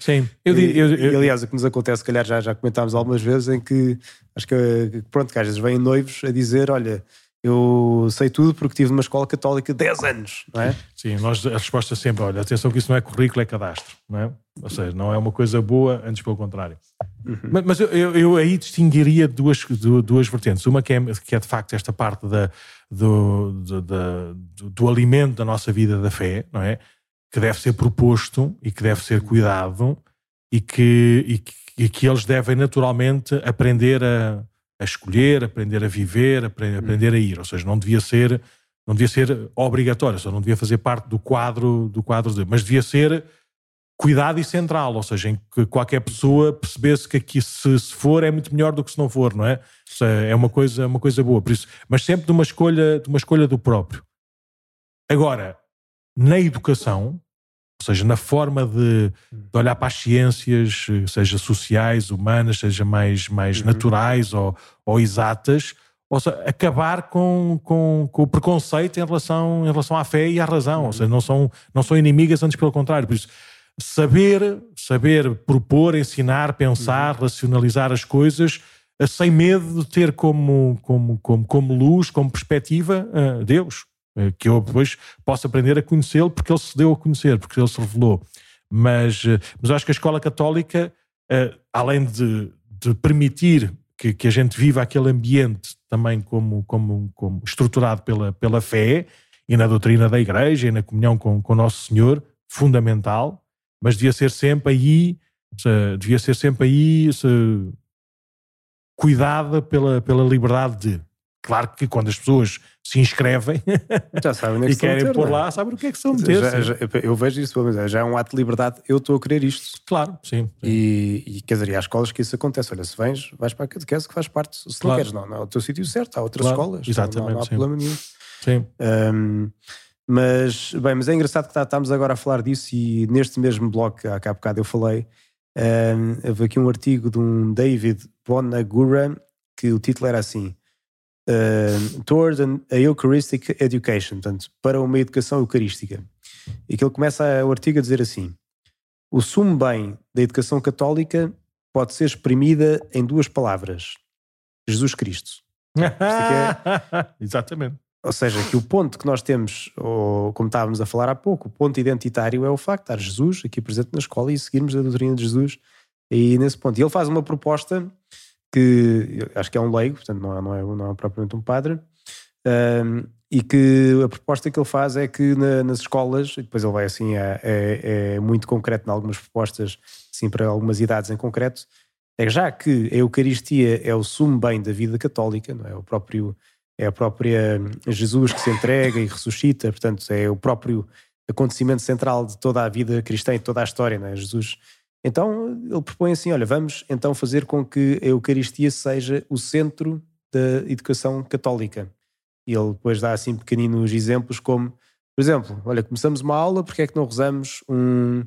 Sim. Eu, eu, eu, e, aliás, o que nos acontece, se calhar já, já comentámos algumas vezes, em que acho que, pronto, que às vezes vêm noivos a dizer, olha, eu sei tudo porque tive numa escola católica 10 anos, não é? Sim, nós, a resposta é sempre, olha, atenção que isso não é currículo, é cadastro, não é? Ou seja, não é uma coisa boa, antes pelo contrário. Uhum. Mas, mas eu, eu, aí distinguiria duas, duas vertentes. Uma que é, que é de facto esta parte da, do, do, do, do alimento da nossa vida da fé, não é? Que deve ser proposto e que deve ser cuidado e que, e que, que, que eles devem naturalmente aprender a, a escolher, aprender a viver, aprender, aprender a ir. Ou seja, não devia ser não devia ser obrigatório, só não devia fazer parte do quadro do quadro mas devia ser cuidado e central, ou seja, em que qualquer pessoa percebesse que aqui se, se for é muito melhor do que se não for, não é? É uma coisa, uma coisa boa, por isso, mas sempre de uma escolha, de uma escolha do próprio. Agora, na educação, ou seja, na forma de, de olhar para as ciências, seja sociais, humanas, seja mais, mais uhum. naturais ou, ou exatas, ou seja, acabar com, com, com, o preconceito em relação, em relação à fé e à razão. Ou uhum. seja, não são, não são inimigas, antes pelo contrário. Por isso, saber, saber propor, ensinar, pensar, uhum. racionalizar as coisas eh, sem medo de ter como, como, como, como luz, como perspectiva, uh, Deus. Uh, que eu depois possa aprender a conhecê-lo porque ele se deu a conhecer, porque ele se revelou. Mas, uh, mas acho que a escola católica, além de, de permitir que, que, a gente viva aquele ambiente também como, como, como estruturado pela, pela fé e na doutrina da igreja e na comunhão com, com Nosso Senhor, fundamental, mas devia ser sempre aí, devia ser sempre aí se, cuidada pela, pela liberdade de. Claro que quando as pessoas se inscrevem já sabem é e querem meter, pôr lá, sabem o que é que são meter. Já, já, eu vejo isso, já é um ato de liberdade, eu estou a querer isto. Claro, sim. sim. E, e quer dizer, há escolas que isso acontece. Olha, se vens, vais para a catequese que faz parte. Se claro. não queres, não, não é o teu sítio certo, há outras claro, escolas. Exatamente, não, não há sim. problema nenhum. Sim. Um, mas, bem, mas é engraçado que tá, estamos agora a falar disso e neste mesmo blog, há cá bocado eu falei, um, houve aqui um artigo de um David Bonagura que o título era assim uh, Towards an, a Eucharistic Education, portanto, para uma educação eucarística. E que ele começa o artigo a dizer assim: O sumo bem da educação católica pode ser exprimida em duas palavras: Jesus Cristo. É... Exatamente. Ou seja, que o ponto que nós temos, ou como estávamos a falar há pouco, o ponto identitário é o facto de estar Jesus aqui presente na escola e seguirmos a doutrina de Jesus e nesse ponto. E ele faz uma proposta que acho que é um leigo, portanto não é, não é, não é propriamente um padre, um, e que a proposta que ele faz é que na, nas escolas, e depois ele vai assim, é, é, é, muito concreto em algumas propostas, sim, para algumas idades em concreto, é já que a Eucaristia é o sumo bem da vida católica, não é? O próprio, é a própria Jesus que se entrega e ressuscita, portanto, é o próprio acontecimento central de toda a vida cristã e toda a história, não é? Jesus então ele propõe assim: olha, vamos então fazer com que a Eucaristia seja o centro da educação católica. E ele depois dá assim pequeninos exemplos, como, por exemplo, olha, começamos uma aula, porque é que não rezamos um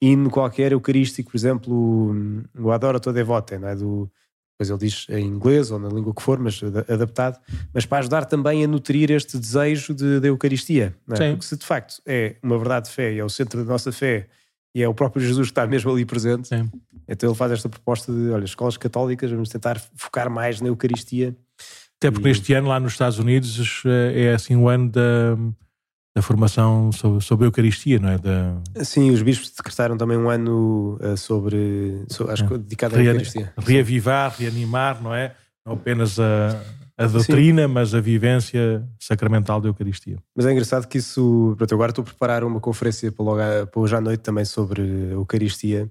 hino qualquer eucarístico, por exemplo, o Adora Toda Devota, não é? Do, depois ele diz em inglês ou na língua que for, mas adaptado, mas para ajudar também a nutrir este desejo de, de Eucaristia. É? Porque se de facto é uma verdade de fé e é o centro da nossa fé e é o próprio Jesus que está mesmo ali presente. Sim. Então ele faz esta proposta de, olha, escolas católicas, vamos tentar focar mais na Eucaristia. Até porque e... este ano lá nos Estados Unidos é, é assim o ano da, da formação sobre, sobre a Eucaristia, não é? Da... Sim, os bispos decretaram também um ano uh, sobre, sobre, acho que é. dedicado à Eucaristia. Reavivar, reanimar, não é? Não apenas a a doutrina, Sim. mas a vivência sacramental da Eucaristia. Mas é engraçado que isso. Pronto, agora estou a preparar uma conferência para, logo, para hoje à noite também sobre a Eucaristia.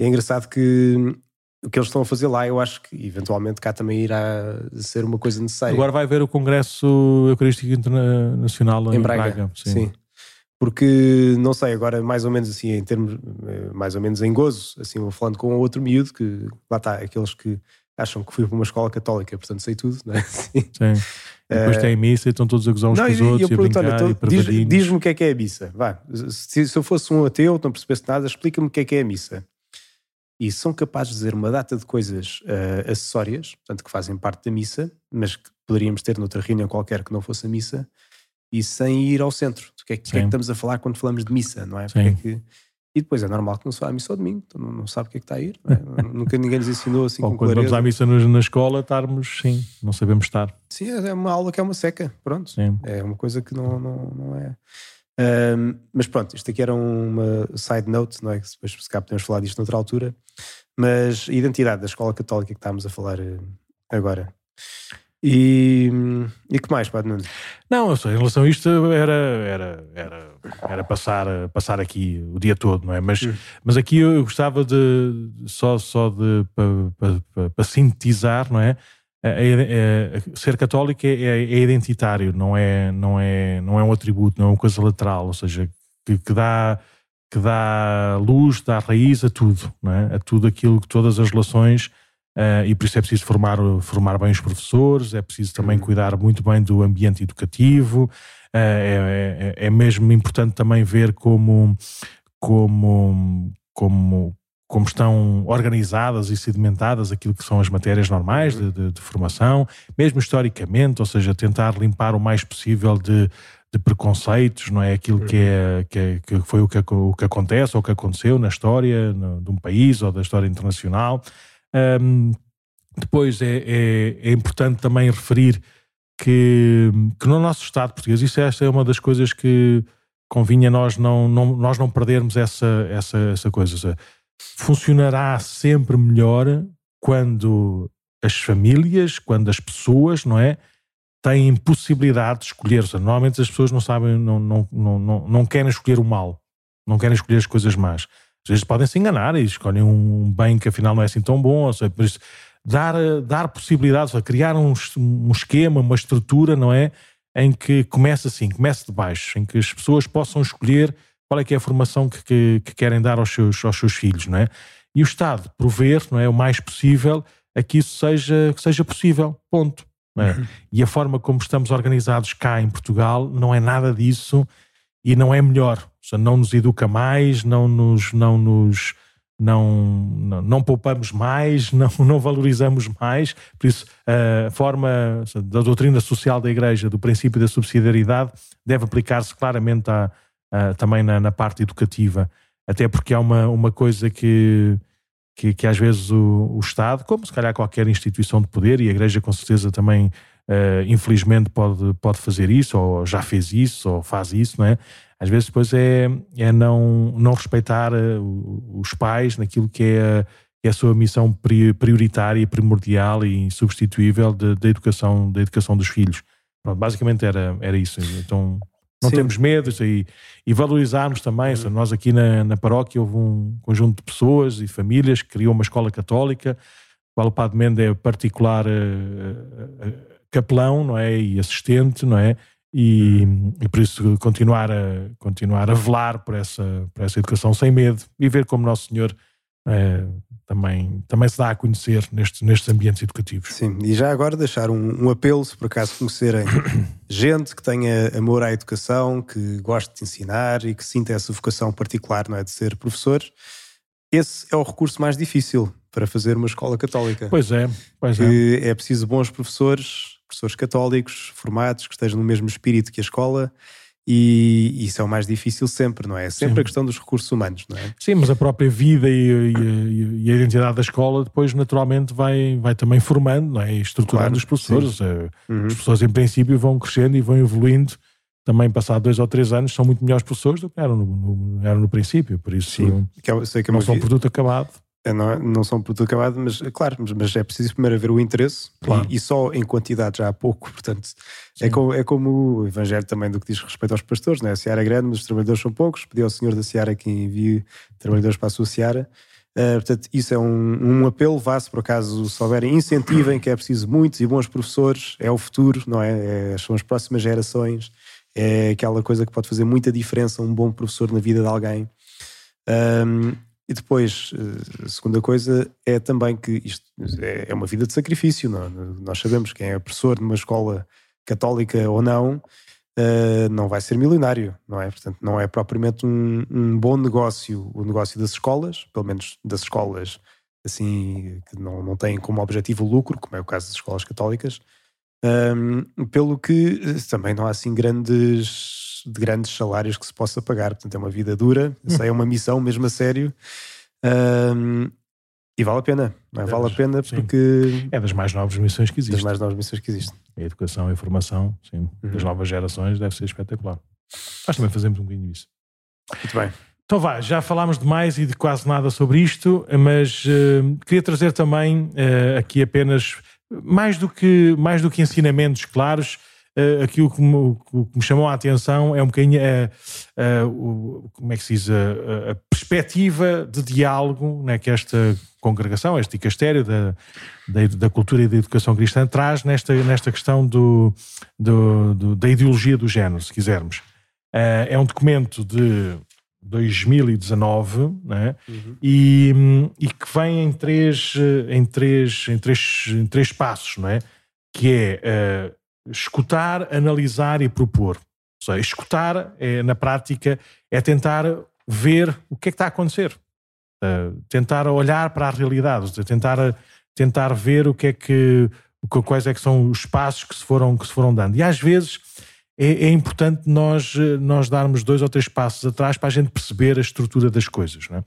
É engraçado que o que eles estão a fazer lá, eu acho que eventualmente cá também irá ser uma coisa necessária. Agora vai haver o Congresso Eucarístico Internacional em, em Braga. Braga sim. sim. Porque, não sei, agora mais ou menos assim, em termos, eh, mais ou menos em gozo, assim, vou falando com outro miúdo, que lá está, aqueles que acham que fui para uma escola católica, portanto sei tudo, não é? Sim. Sim. Depois tem missa e estão todos a gozar uns não, com os outros. E eu pergunto, olha, então, diz-me diz o que é que é a missa. Vá, se, se eu fosse um ateu, não percebesse nada, explica-me o que é que é a missa. E são capazes de dizer uma data de coisas uh, acessórias, portanto, que fazem parte da missa, mas que poderíamos ter noutra reunião qualquer que não fosse a missa, e sem ir ao centro. O que é, que, é que estamos a falar quando falamos de missa, não é? É que e depois é normal que não se vá à missa ao domingo, então não, não sabe o que é que está a ir. É? Nunca ninguém nos ensinou assim Ou quando clareza. vamos à missa na escola, estarmos, sim, não sabemos estar. Sim, é uma aula que é uma seca, pronto. Sim. É uma coisa que não, não, não é. Um, mas pronto, isto aqui era uma side note, não é? Depois, se calhar, podemos falar disto noutra altura. Mas a identidade da escola católica que estamos a falar uh, agora. E, e que mais, Padre Nuno? Não, em relação a isto era, era, era, era passar, passar aqui o dia todo, não é? Mas, hum. mas aqui eu gostava de só, só de para sintetizar, não é? Ser católico é, é, é, identitário, não é, não, é, não é um atributo, não é uma coisa lateral, ou seja, que, que dá, que dá luz, dá raiz a tudo, não é? a tudo aquilo, todas as relações Uh, e por isso é preciso formar, formar bem os professores, é preciso também uhum. cuidar muito bem do ambiente educativo, uh, é, é, é, mesmo importante também ver como, como, como, como estão organizadas e sedimentadas aquilo que são as matérias normais de, de, de formação, mesmo historicamente, ou seja, tentar limpar o mais possível de, de preconceitos, não é? Aquilo que, é, que, é, que foi o que, o que acontece ou que aconteceu na história no, de um país ou da história internacional. Um, depois é, é, é, importante também referir que, que no nosso Estado português, isso esta é uma das coisas que convinha nós não, não, nós não perdermos essa, essa, essa coisa. Seja, funcionará sempre melhor quando as famílias, quando as pessoas, não é? Têm possibilidade de escolher. Normalmente as pessoas não sabem, não, não, não, não, querem escolher o mal, não querem escolher as coisas más. Às vezes podem se enganar e escolhem um bem que afinal não é assim tão bom. Ou seja, por isso, dar, dar possibilidades, criar um, um esquema, uma estrutura, não é? Em que começa assim, começa de baixo, em que as pessoas possam escolher qual é que é a formação que, que, que, querem dar aos seus, aos seus filhos, não é? E o Estado prover, não é, o mais possível a que isso seja, que seja possível, ponto. É? Uhum. E a forma como estamos organizados cá em Portugal não é nada disso e não é melhor seja, não nos educa mais, não nos, não nos não, não, não, poupamos mais, não, não valorizamos mais. Por isso, a forma da doutrina social da Igreja, do princípio da subsidiariedade, deve aplicar-se claramente a, a, também na, na, parte educativa. Até porque há uma, uma coisa que, que, que às vezes o, o, Estado, como se calhar qualquer instituição de poder, e a Igreja com certeza também, uh, infelizmente, pode, pode fazer isso, ou já fez isso, ou faz isso, não é? às vezes depois é, é não, não respeitar eh, os pais naquilo que é, é a sua missão prioritária, primordial e insubstituível da educação, da educação dos filhos. Pronto, basicamente era, era isso. Então não Sim. temos medo e, e valorizarmos também. Uhum. Nós aqui na, na paróquia houve um conjunto de pessoas e famílias que criou uma escola católica, qual o Padre Mendes é particular uh, uh, capelão, não é? E assistente, não é? E, e, por isso continuar a, continuar a velar por essa, por essa educação sem medo e ver como Nosso Senhor é, também, também se dá a conhecer nestes, nestes ambientes educativos. Sim, e já agora deixar um, um apelo, se por acaso conhecerem gente que tenha amor à educação, que goste de ensinar e que sinta essa vocação particular, não é, de ser professor, esse é o recurso mais difícil para fazer uma escola católica. Pois é, pois é. É preciso bons professores professores católicos, formados, que estejam no mesmo espírito que a escola. E isso é o mais difícil sempre, não é? É sempre Sim. a questão dos recursos humanos, não é? Sim, mas a própria vida e, e, e a identidade da escola depois naturalmente vai, vai também formando, não é? E estruturando claro, os professores. Eh, uhum. Os professores em princípio vão crescendo e vão evoluindo. Também passado dois ou três anos são muito melhores professores do que eram no, no eram no princípio, por isso Sim. Que eu sei que não são um produto acabado. É, não, é, não são produto acabado, mas claro, mas, mas, é preciso primeiro haver o interesse claro. e, e, só em quantidade já há pouco, portanto é como, é como o Evangelho também do que diz respeito aos pastores, né? a seara é grande, mas os trabalhadores são poucos, pediu ao Senhor da seara que envie trabalhadores para a sua seara. Uh, portanto, isso é um, um apelo, vá-se por acaso se houverem, incentivem que é preciso muitos e bons professores, é o futuro, não é? é? São as próximas gerações, é aquela coisa que pode fazer muita diferença, um bom professor na vida de alguém. Um, e depois, eh, a segunda coisa é também que isto é, é uma vida de sacrifício. Não? É? Nós sabemos quem é professor numa escola católica ou não, eh, não vai ser milionário, não é? Portanto, não é propriamente um, um bom negócio o negócio das escolas, pelo menos das escolas assim que não, não têm como objetivo o lucro, como é o caso das escolas católicas, um, pelo que eh, também não há assim grandes de grandes salários que se possa pagar. Portanto, é uma vida dura, isso é uma missão mesmo a sério. Um, e vale a pena, não é? Vale a pena porque. Sim. É das mais novas missões que existem. Das mais novas missões que existem. A educação e a formação, sim, uhum. das novas gerações deve ser espetacular. Nós também fazemos um bocadinho isso. Muito bem. Então vá, já falámos de mais e de quase nada sobre isto, mas uh, queria trazer também uh, aqui apenas mais do que, mais do que ensinamentos claros, uh, aquilo que me, que me, chamou a atenção é um bocadinho a, uh, como é que se diz, a, a perspectiva de diálogo né, que esta congregação, este dicastério da, da, da, cultura e da educação cristã traz nesta, nesta questão do, do, do da ideologia do género, se quisermos. Uh, é um documento de 2019 né? Uhum. e, e que vem em três, em três, em três, em três passos, não é? que é uh, escutar, analisar e propor. Ou seja, escutar, é, na prática, é tentar ver o que é que está a acontecer. Uh, tentar olhar para a realidade, tentar, tentar ver o que é que, quais é que são os passos que se foram, que se foram dando. E às vezes é, é, importante nós, nós darmos dois ou três passos atrás para a gente perceber a estrutura das coisas. É?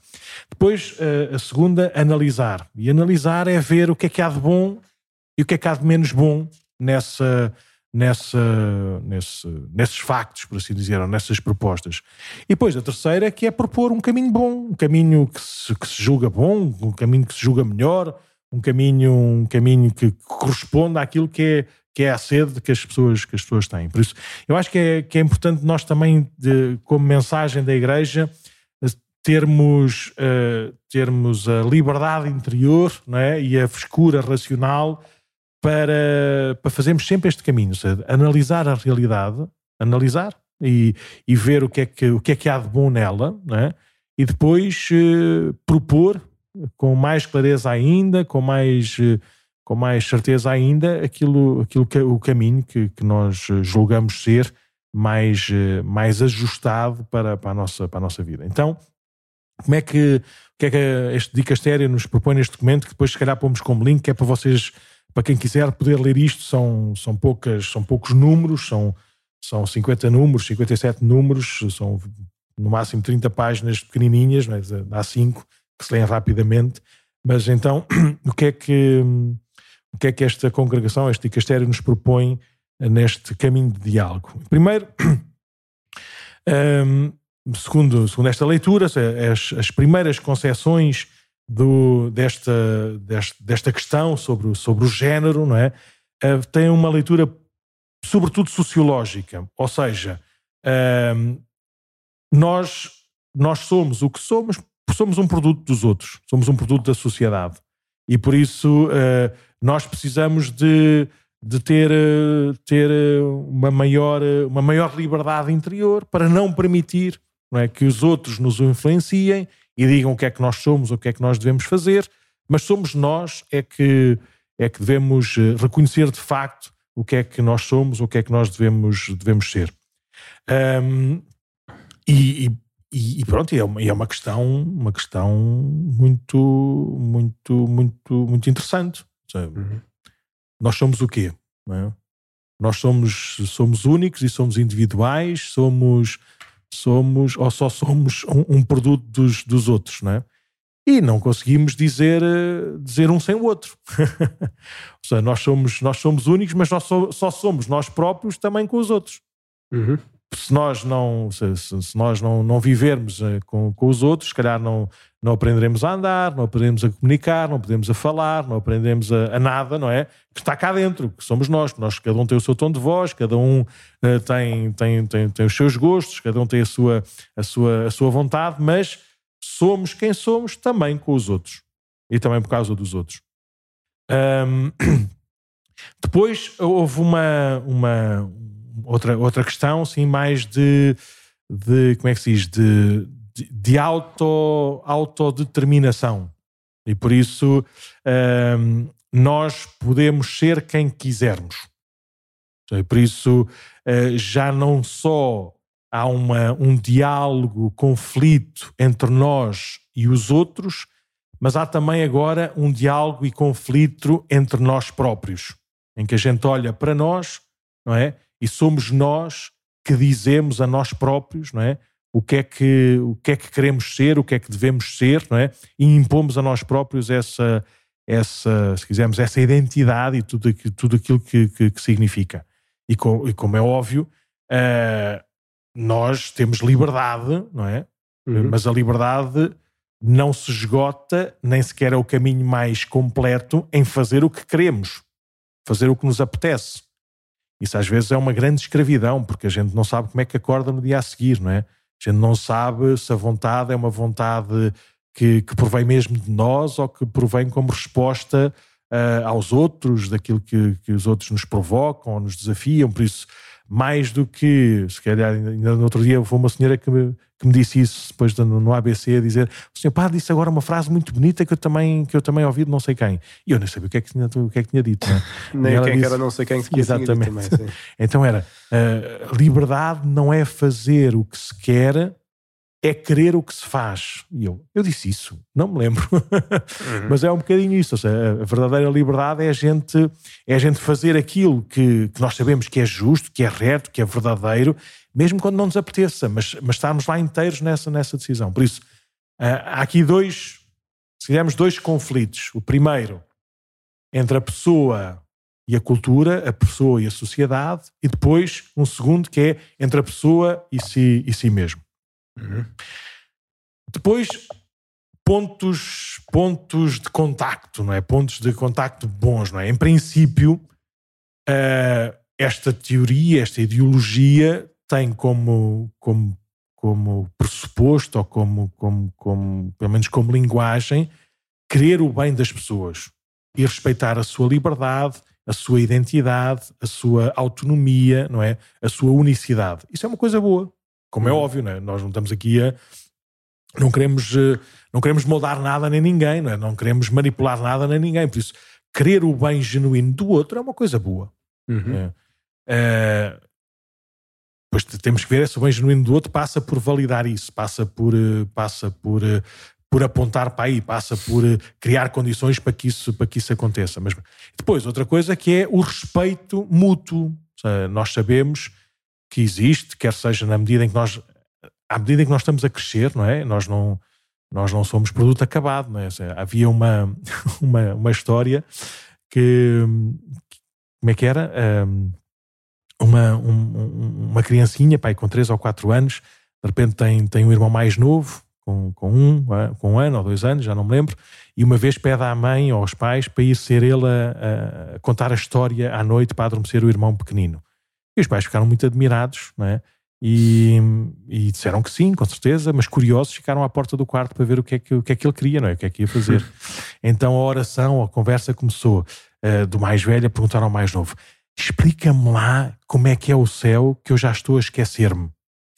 Depois, a segunda, analisar. E analisar é ver o que é que há de bom e o que é que há de menos bom nessa, nessa, nesse, nesses factos, por assim dizer, ou nessas propostas. E depois a terceira que é propor um caminho bom, um caminho que se, que se julga bom, um caminho que se julga melhor, um caminho, um caminho que corresponda àquilo que é que é a sede que as pessoas, que as pessoas têm. Por isso, eu acho que é, que é importante nós também, de, como mensagem da Igreja, termos, uh, termos a liberdade interior não é? e a frescura racional para, para fazermos sempre este caminho, seja, analisar a realidade, analisar e, e ver o que, é que, o que é que há de bom nela, não é? e depois uh, propor com mais clareza ainda, com mais. Uh, com mais certeza ainda aquilo, aquilo que, o caminho que, que nós julgamos ser mais, mais ajustado para, para, a nossa, para a nossa vida. Então, como é que, o que é que este Dicastério nos propõe neste documento, que depois se calhar pomos como link, que é para vocês, para quem quiser poder ler isto, são, são, poucas, são poucos números, são, são 50 números, 57 números, são no máximo 30 páginas pequenininhas, não é? há 5 que se leem rapidamente, mas então o que é que o que é que esta congregação, este dicastério, nos propõe neste caminho de diálogo. Primeiro, um, segundo, segundo esta leitura, as, as primeiras concepções do, desta, desta, desta questão sobre, sobre o género, não é? Uh, têm uma leitura sobretudo sociológica, ou seja, um, nós, nós somos o que somos, somos um produto dos outros, somos um produto da sociedade. E por isso uh, nós precisamos de, de ter, uh, ter eh, uma, maior, uma maior liberdade interior para não permitir não é, que os outros nos influenciem e digam o que é que nós somos, o que é que nós devemos fazer, mas somos nós é que, é que devemos reconhecer de facto o que é que nós somos, o que é que nós devemos, devemos ser. Um, e, e, e, pronto, é uma, é uma questão, uma questão muito, muito, muito, muito interessante. Uhum. Nós somos o quê? É? Nós somos, somos únicos e somos individuais, somos, somos ou só somos um, um produto dos, dos outros, não é? E não conseguimos dizer, dizer um sem o outro. ou seja, nós somos, nós somos únicos, mas nós só, só somos nós próprios também com os outros. Uhum se nós não, se, se nós não, não vivermos eh, com, com os outros, se calhar não, não aprenderemos a andar, não aprendemos a comunicar, não aprendemos a falar, não aprendemos a, a, nada, não é? Que está cá dentro, que somos nós, nós, cada um tem o seu tom de voz, cada um uh, tem, tem, tem, tem os seus gostos, cada um tem a sua, a, sua, a sua vontade, mas somos quem somos também com os outros e também por causa dos outros. Um, depois houve uma, uma, outra, outra questão, sim, mais de, de como é que se diz, de, de, de auto, autodeterminação. E por isso um, nós podemos ser quem quisermos. E por isso uh, já não só há uma, um diálogo, conflito entre nós e os outros, mas há também agora um diálogo e conflito entre nós próprios, em que a gente olha para nós, não é? E somos nós que dizemos a nós próprios, não é? O que é que, o que, é que queremos ser, o que é que devemos ser, não é? E impomos a nós próprios essa, essa se quisermos, essa identidade e tudo, tudo aquilo que, que, que significa. E, com, e, como é óbvio, uh, nós temos liberdade, não é? Uhum. Mas a liberdade não se esgota, nem sequer é o caminho mais completo em fazer o que queremos. fazer o que nos apetece. Isso às vezes é uma grande escravidão, porque a gente não sabe como é que acorda no dia a seguir, não é? A gente não sabe se a vontade é uma vontade que, que provém mesmo de nós ou que provém como resposta uh, aos outros, daquilo que, que os outros nos provocam ou nos desafiam. Por isso, mais do que, se calhar, ainda no outro dia foi uma senhora que me, que me disse isso depois no, no ABC, a dizer: o senhor padre disse agora uma frase muito bonita que eu também, que eu também ouvi de não sei quem. E eu nem sabia o que é que tinha, o que é que tinha dito. Né? Nem quem disse, era não sei quem que Exatamente. Também, então era: uh, liberdade não é fazer o que se quer, é querer o que se faz. E eu, eu disse isso, não me lembro. Uhum. Mas é um bocadinho isso. Seja, a verdadeira liberdade é a gente, é a gente fazer aquilo que, que nós sabemos que é justo, que é reto, que é verdadeiro, mesmo quando não nos apeteça, mas, mas estarmos lá inteiros nessa, nessa decisão. Por isso, há aqui dois, se quisermos, dois conflitos. O primeiro, entre a pessoa e a cultura, a pessoa e a sociedade, e depois um segundo que é entre a pessoa e si, e si mesmo. Uhum. Depois, pontos, pontos de contacto, não é? Pontos de contacto bons, não é? Em princípio, uh, esta teoria, esta ideologia tem como, como, como pressuposto, ou como, como, como, pelo menos como linguagem, querer o bem das pessoas e respeitar a sua liberdade, a sua identidade, a sua autonomia, não é? A sua unicidade. Isso é uma coisa boa. Como é óbvio, não é? nós não estamos aqui a. Não queremos, eh, não queremos moldar nada nem ninguém, não, é? não queremos manipular nada nem ninguém. Por isso, querer o bem genuíno do outro é uma coisa boa. Uhum. É. É, pois temos que ver se o bem genuíno do outro passa por validar isso, passa por, eh, passa por, por apontar para aí, passa por criar condições para que isso, para que isso aconteça. Mas depois, outra coisa que é o respeito mútuo. Nós sabemos que existe, quer seja na medida em que nós, à medida em que nós estamos a crescer, não é? Nós não, nós não somos produto acabado, não é? Havia uma, uma, uma história que, como é que era? Uma, um, uma criancinha, pai, com 3 ou 4 anos, de repente tem, tem um irmão mais novo, com, com, um, com um ano ou dois anos, já não me lembro, e uma vez pede à mãe ou aos pais para ir ser ele a, a contar a história à noite para adormecer o irmão pequenino. E os pais ficaram muito admirados, não é? E, e, disseram que sim, com certeza, mas curiosos ficaram à porta do quarto para ver o que é que, o que, é que ele queria, não é? O que é que ia fazer. então a oração, a conversa começou uh, do mais velho a perguntar ao mais novo: explica-me lá como é que é o céu que eu já estou a esquecer-me.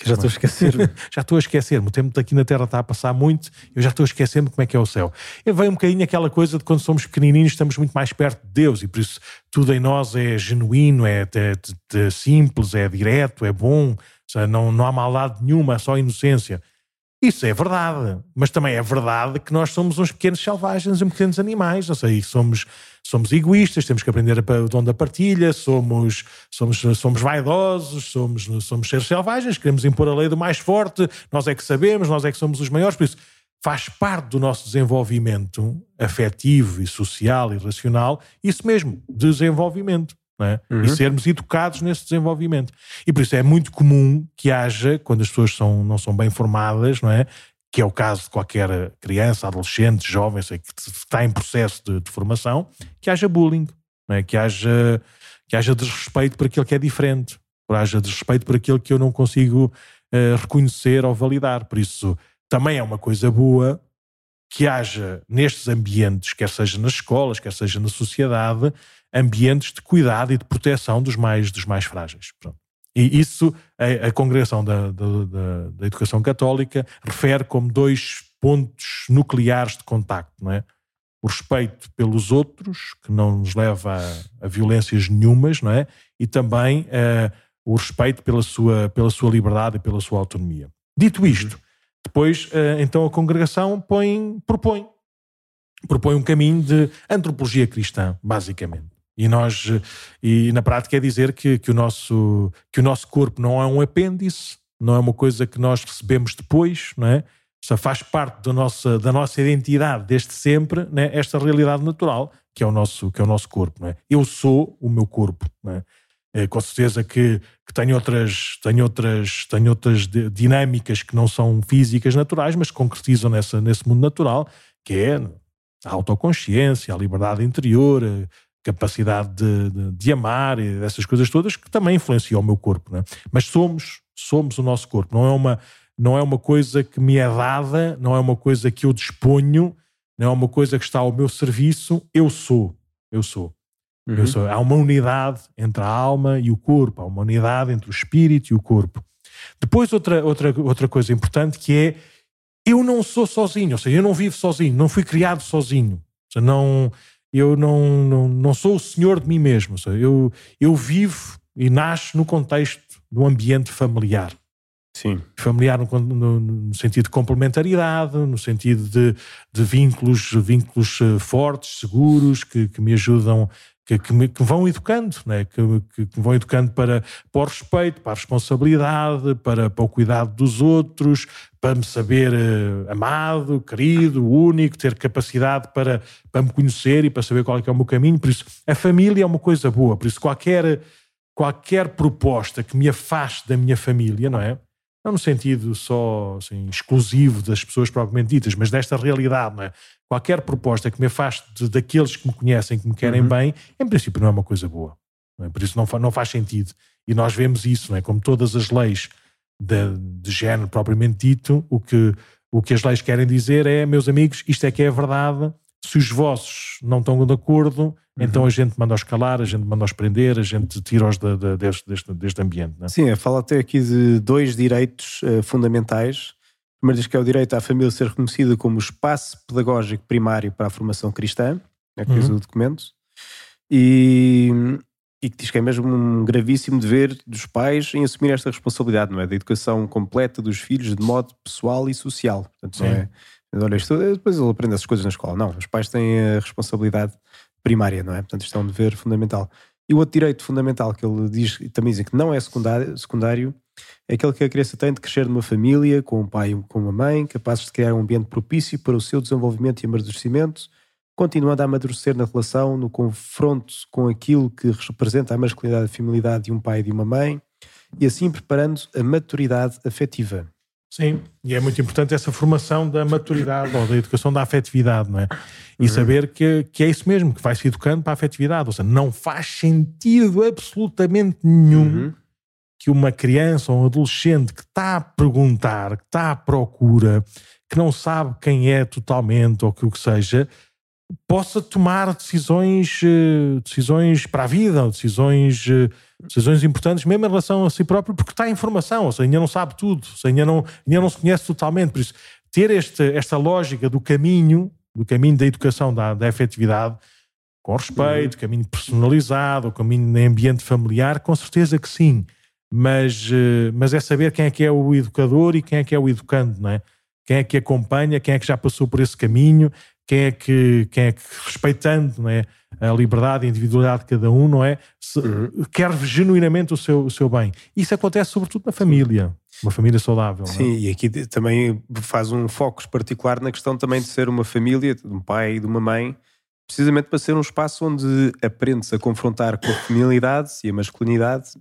Já estou a esquecer. já estou a esquecer-me. O tempo aqui na Terra está a passar muito, eu já estou a esquecer-me como é que é o céu. E vem um bocadinho aquela coisa de quando somos pequenininhos estamos muito mais perto de Deus e por isso tudo em nós é genuíno, é, é, é simples, é direto, é bom, não, não há maldade nenhuma, é só inocência. Isso é verdade, mas também é verdade que nós somos uns pequenos selvagens e pequenos animais, ou seja, somos, somos egoístas, temos que aprender o dom da partilha, somos, somos, somos vaidosos, somos, somos seres selvagens, queremos impor a lei do mais forte, nós é que sabemos, nós é que somos os maiores, por isso faz parte do nosso desenvolvimento afetivo e social e racional, isso mesmo, desenvolvimento é? uhum. e sermos educados nesse desenvolvimento. E por isso é muito comum que haja, quando as pessoas são, não são bem formadas, não é? que é o caso de qualquer criança, adolescente, jovem, sei, que está em processo de, de formação, que haja bullying, é? que, haja, que haja desrespeito por aquilo que é diferente, que haja desrespeito por aquilo que eu não consigo uh, reconhecer ou validar. Por isso, também é uma coisa boa que haja nestes ambientes, quer seja nas escolas, quer seja na sociedade, ambientes de cuidado e de proteção dos mais, dos mais frágeis. Pronto. E isso a, a Congregação da, da, da, da, Educação Católica refere como dois pontos nucleares de contacto, não é? O respeito pelos outros, que não nos leva a, a violências nenhumas, não é? E também uh, o respeito pela sua, pela sua liberdade e pela sua autonomia. Dito isto, depois, uh, então a Congregação põe, propõe, propõe um caminho de antropologia cristã, basicamente. E nós, e na prática é dizer que, que, o nosso, que o nosso corpo não é um apêndice, não é uma coisa que nós recebemos depois, não é? Só faz parte da nossa, da nossa identidade desde sempre, né? esta realidade natural que é o nosso, que é o nosso corpo. Não é? Eu sou o meu corpo. Não é? É, com certeza que, que tenho outras, tenho outras, tenho outras dinâmicas que não são físicas naturais, mas concretizam nessa, nesse mundo natural, que é a autoconsciência, a liberdade interior, capacidade de, de, de, amar e dessas coisas todas que também influenciam o meu corpo. É? Mas somos, somos o nosso corpo. Não é, uma, não é uma coisa que me é dada, não é uma coisa que eu disponho, não é uma coisa que está ao meu serviço. Eu sou. Eu sou. Uhum. Eu sou. Há uma unidade entre a alma e o corpo, há uma unidade entre o espírito e o corpo. Depois, outra, outra, outra coisa importante que é eu não sou sozinho, ou seja, eu não vivo sozinho, não fui criado sozinho. Ou seja, não, eu não, não, não sou o senhor de mim mesmo. Eu, eu vivo e nasço no contexto do ambiente familiar. Sim. Familiar no, no, no, sentido de complementaridade, no sentido de, de vínculos, vínculos eh, fortes, seguros, que, que me ajudam que, que, me, que vão educando, né? que, que, que, vão educando para, para o respeito, para a responsabilidade, para, para o cuidado dos outros, para me saber uh, amado, querido, único, ter capacidade para, para me conhecer e para saber qual é, é o meu caminho. Por isso, a família é uma coisa boa. Por isso, qualquer, qualquer proposta que me afaste da minha família, não é? Não no sentido só assim, exclusivo das pessoas propriamente ditas, mas desta realidade, não é? qualquer proposta que me afaste daqueles que me conhecem, que me querem uhum. bem, em princípio não é uma coisa boa. É? Por isso não, não faz sentido. E nós vemos isso, não é? como todas as leis de, de género propriamente dito, o que, o que as leis querem dizer é, meus amigos, isto é que é a verdade, se os vossos não estão de acordo, uhum. então a gente manda-os calar, a gente manda-os prender, a gente tira-os de, de, deste, deste, deste ambiente. Não é? Sim, fala até aqui de dois direitos uh, fundamentais Primeiro diz que é o direito à família ser reconhecida como espaço pedagógico primário para a formação cristã, é que diz uhum. o documento, e, e que diz que é mesmo um gravíssimo dever dos pais em assumir esta responsabilidade, não é? Da educação completa dos filhos de modo pessoal e social. Portanto, não é, olha, isto, depois ele aprende essas coisas na escola. Não, os pais têm a responsabilidade primária, não é? Portanto, isto é um dever fundamental. E o outro direito fundamental que ele diz, também diz que não é secundário, secundário é aquele que a criança tem de crescer numa família, com um pai e com uma mãe, capazes de criar um ambiente propício para o seu desenvolvimento e amadurecimento, continuando a amadurecer na relação, no confronto com aquilo que representa a masculinidade e a feminilidade de um pai e de uma mãe, e assim preparando a maturidade afetiva. Sim, e é muito importante essa formação da maturidade ou da educação da afetividade, não é? E uhum. saber que, que é isso mesmo, que vai se educando para a afetividade. Ou seja, não faz sentido absolutamente nenhum uhum. que uma criança ou um adolescente que está a perguntar, que está à procura, que não sabe quem é totalmente ou que o que seja, possa tomar decisões, eh, decisões para a vida, decisões, eh, decisões importantes, mesmo em relação a si próprio, porque está em formação, ou seja, ainda não sabe tudo, ou seja, ainda, não, ainda não se conhece totalmente. Por isso, ter este, esta lógica do caminho, do caminho da educação, da, da efetividade, com respeito, caminho personalizado, o caminho em ambiente familiar, com certeza que sim. Mas, eh, mas é saber quem é que é o educador e quem é que é o educando, não é? Quem é que acompanha, quem é que já passou por esse caminho, quem é que, quem é que respeitando não é, a liberdade e a individualidade de cada um, não é? Se, uhum. Quer genuinamente o seu, o seu bem. Isso acontece sobretudo na família, uma família saudável. Sim, é? e aqui também faz um foco particular na questão também de ser uma família, de um pai e de uma mãe, precisamente para ser um espaço onde aprendes a confrontar com a feminilidade e a masculinidade.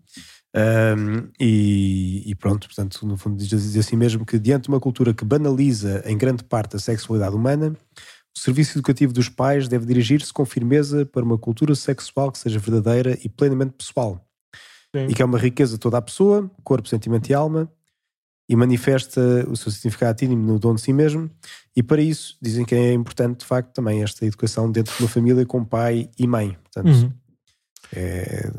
Um, e, e, pronto, portanto, no fundo, diz assim mesmo que diante de uma cultura que banaliza em grande parte a sexualidade humana, o serviço educativo dos pais deve dirigir-se com firmeza para uma cultura sexual que seja verdadeira e plenamente pessoal. Sim. E que é uma riqueza toda a pessoa, corpo, sentimento e alma, e manifesta o seu significado ínimo no dom de si mesmo. E para isso, dizem que é importante, de facto, também esta educação dentro de uma família com pai e mãe. Portanto, uhum. é,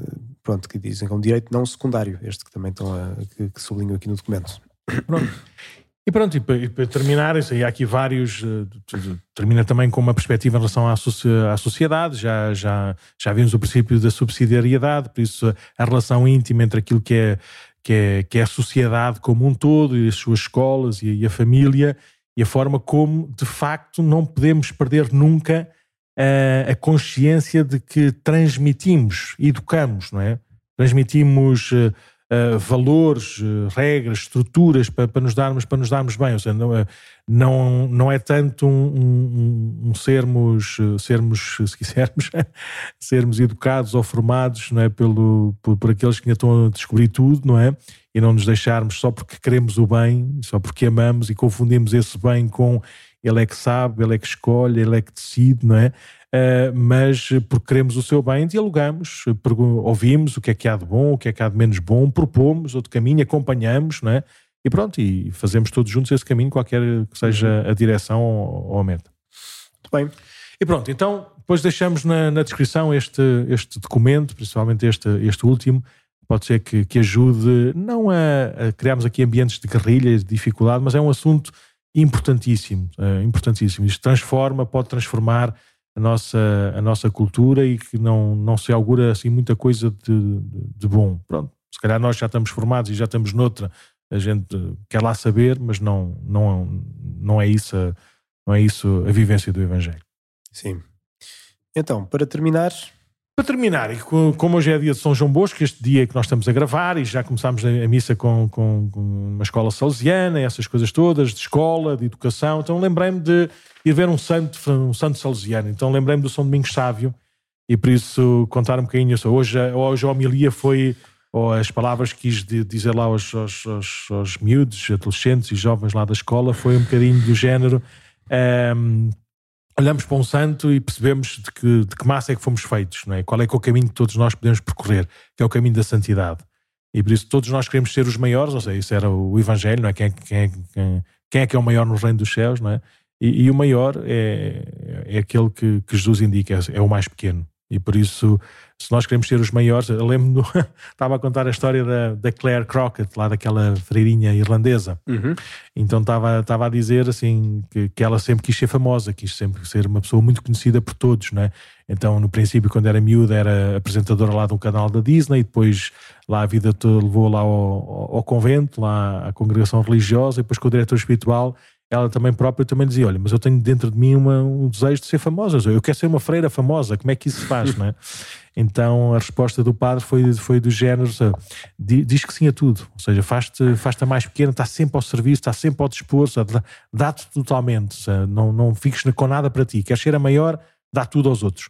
pronto, que dizem que é um direito não secundário, este que também estão a, que, que sublinho aqui no documento. Pronto. E pronto, e para, e para terminar, isso aí há aqui vários. Eh, termina também com uma perspectiva em relação à, à sociedade. Já, já, já vimos o princípio da subsidiariedade, por isso a relação íntima entre aquilo que é, que é, que é a sociedade como um todo, e as suas escolas e, e a família, e a forma como, de facto, não podemos perder nunca a, a consciência de que transmitimos, educamos, não é? Transmitimos eh, uh, valores, uh, regras, estruturas para, para, nos darmos, para nos darmos bem. Ou seja, não, é, não, não é tanto um, um, um sermos, sermos, se quisermos, sermos educados ou formados não é, pelo, por, por aqueles que ainda estão a descobrir tudo, não é? e não nos deixarmos só porque queremos o bem, só porque amamos e confundimos esse bem com ele é que sabe, ele é que escolhe, ele é que decide, não é? Uh, mas porque queremos o seu bem, dialogamos, ouvimos o que é que há de bom, o que é que há de menos bom, propomos outro caminho, acompanhamos, não é? E pronto, e fazemos todos juntos esse caminho, qualquer que seja uhum. a direção ou a meta. Muito bem. E pronto, então depois deixamos na, na descrição este, este documento, principalmente este, este último, pode ser que, que ajude não a, a, criarmos aqui ambientes de guerrilha, de dificuldade, mas é um assunto importantíssimo, é, importantíssimo. Isto transforma, pode transformar a nossa, a nossa cultura e que não, não se augura assim muita coisa de, de, bom. Pronto, se calhar nós já estamos formados e já estamos noutra, a gente quer lá saber, mas não, não, não, é, isso a, não é isso a vivência do Evangelho. Sim. Então, para terminar. Para terminar, e como hoje é dia de São João Bosco, este dia que nós estamos a gravar e já começámos a missa com, com, com uma escola salesiana, essas coisas todas, de escola, de educação, então lembrei-me de ir ver um santo, um santo salesiano. Então lembrei-me do São Domingos Sávio e por isso contar um bocadinho. Hoje, hoje a homilia foi, ou as palavras que quis dizer lá aos, aos, aos, aos miúdos, adolescentes e jovens lá da escola foi um bocadinho do género. Um, ehm, olhamos para um santo e percebemos de que, de que massa é que fomos feitos, não é? Qual é que é o caminho que todos nós podemos percorrer, que é o caminho da santidade. E por isso todos nós queremos ser os maiores, ou seja, isso era o Evangelho, não é? Quem é, quem é, quem, quem é que é o maior no reino dos céus, não é? E, e o maior é, é aquele que, que Jesus indica, é, é o mais pequeno. E por isso, se nós queremos ser os maiores, eu lembro, estava a contar a história da, da Claire Crockett, lá daquela freirinha irlandesa. Uhum. Então estava, estava a dizer assim que, que ela sempre quis ser famosa, quis sempre ser uma pessoa muito conhecida por todos, né? Então, no princípio, quando era miúda, era apresentadora lá de um canal da Disney, depois lá a vida levou lá ao, ao convento, lá à congregação religiosa, e depois com o diretor espiritual ela também própria também dizia: Olha, mas eu tenho dentro de mim uma, um desejo de ser famosa, eu quero ser uma freira famosa, como é que isso se faz, não é? Então a resposta do padre foi, foi do género: diz que sim a tudo, ou seja, faz-te faz a mais pequena, está sempre ao serviço, está sempre ao dispor, dá-te totalmente, não, não fiques com nada para ti, queres ser a maior, dá tudo aos outros.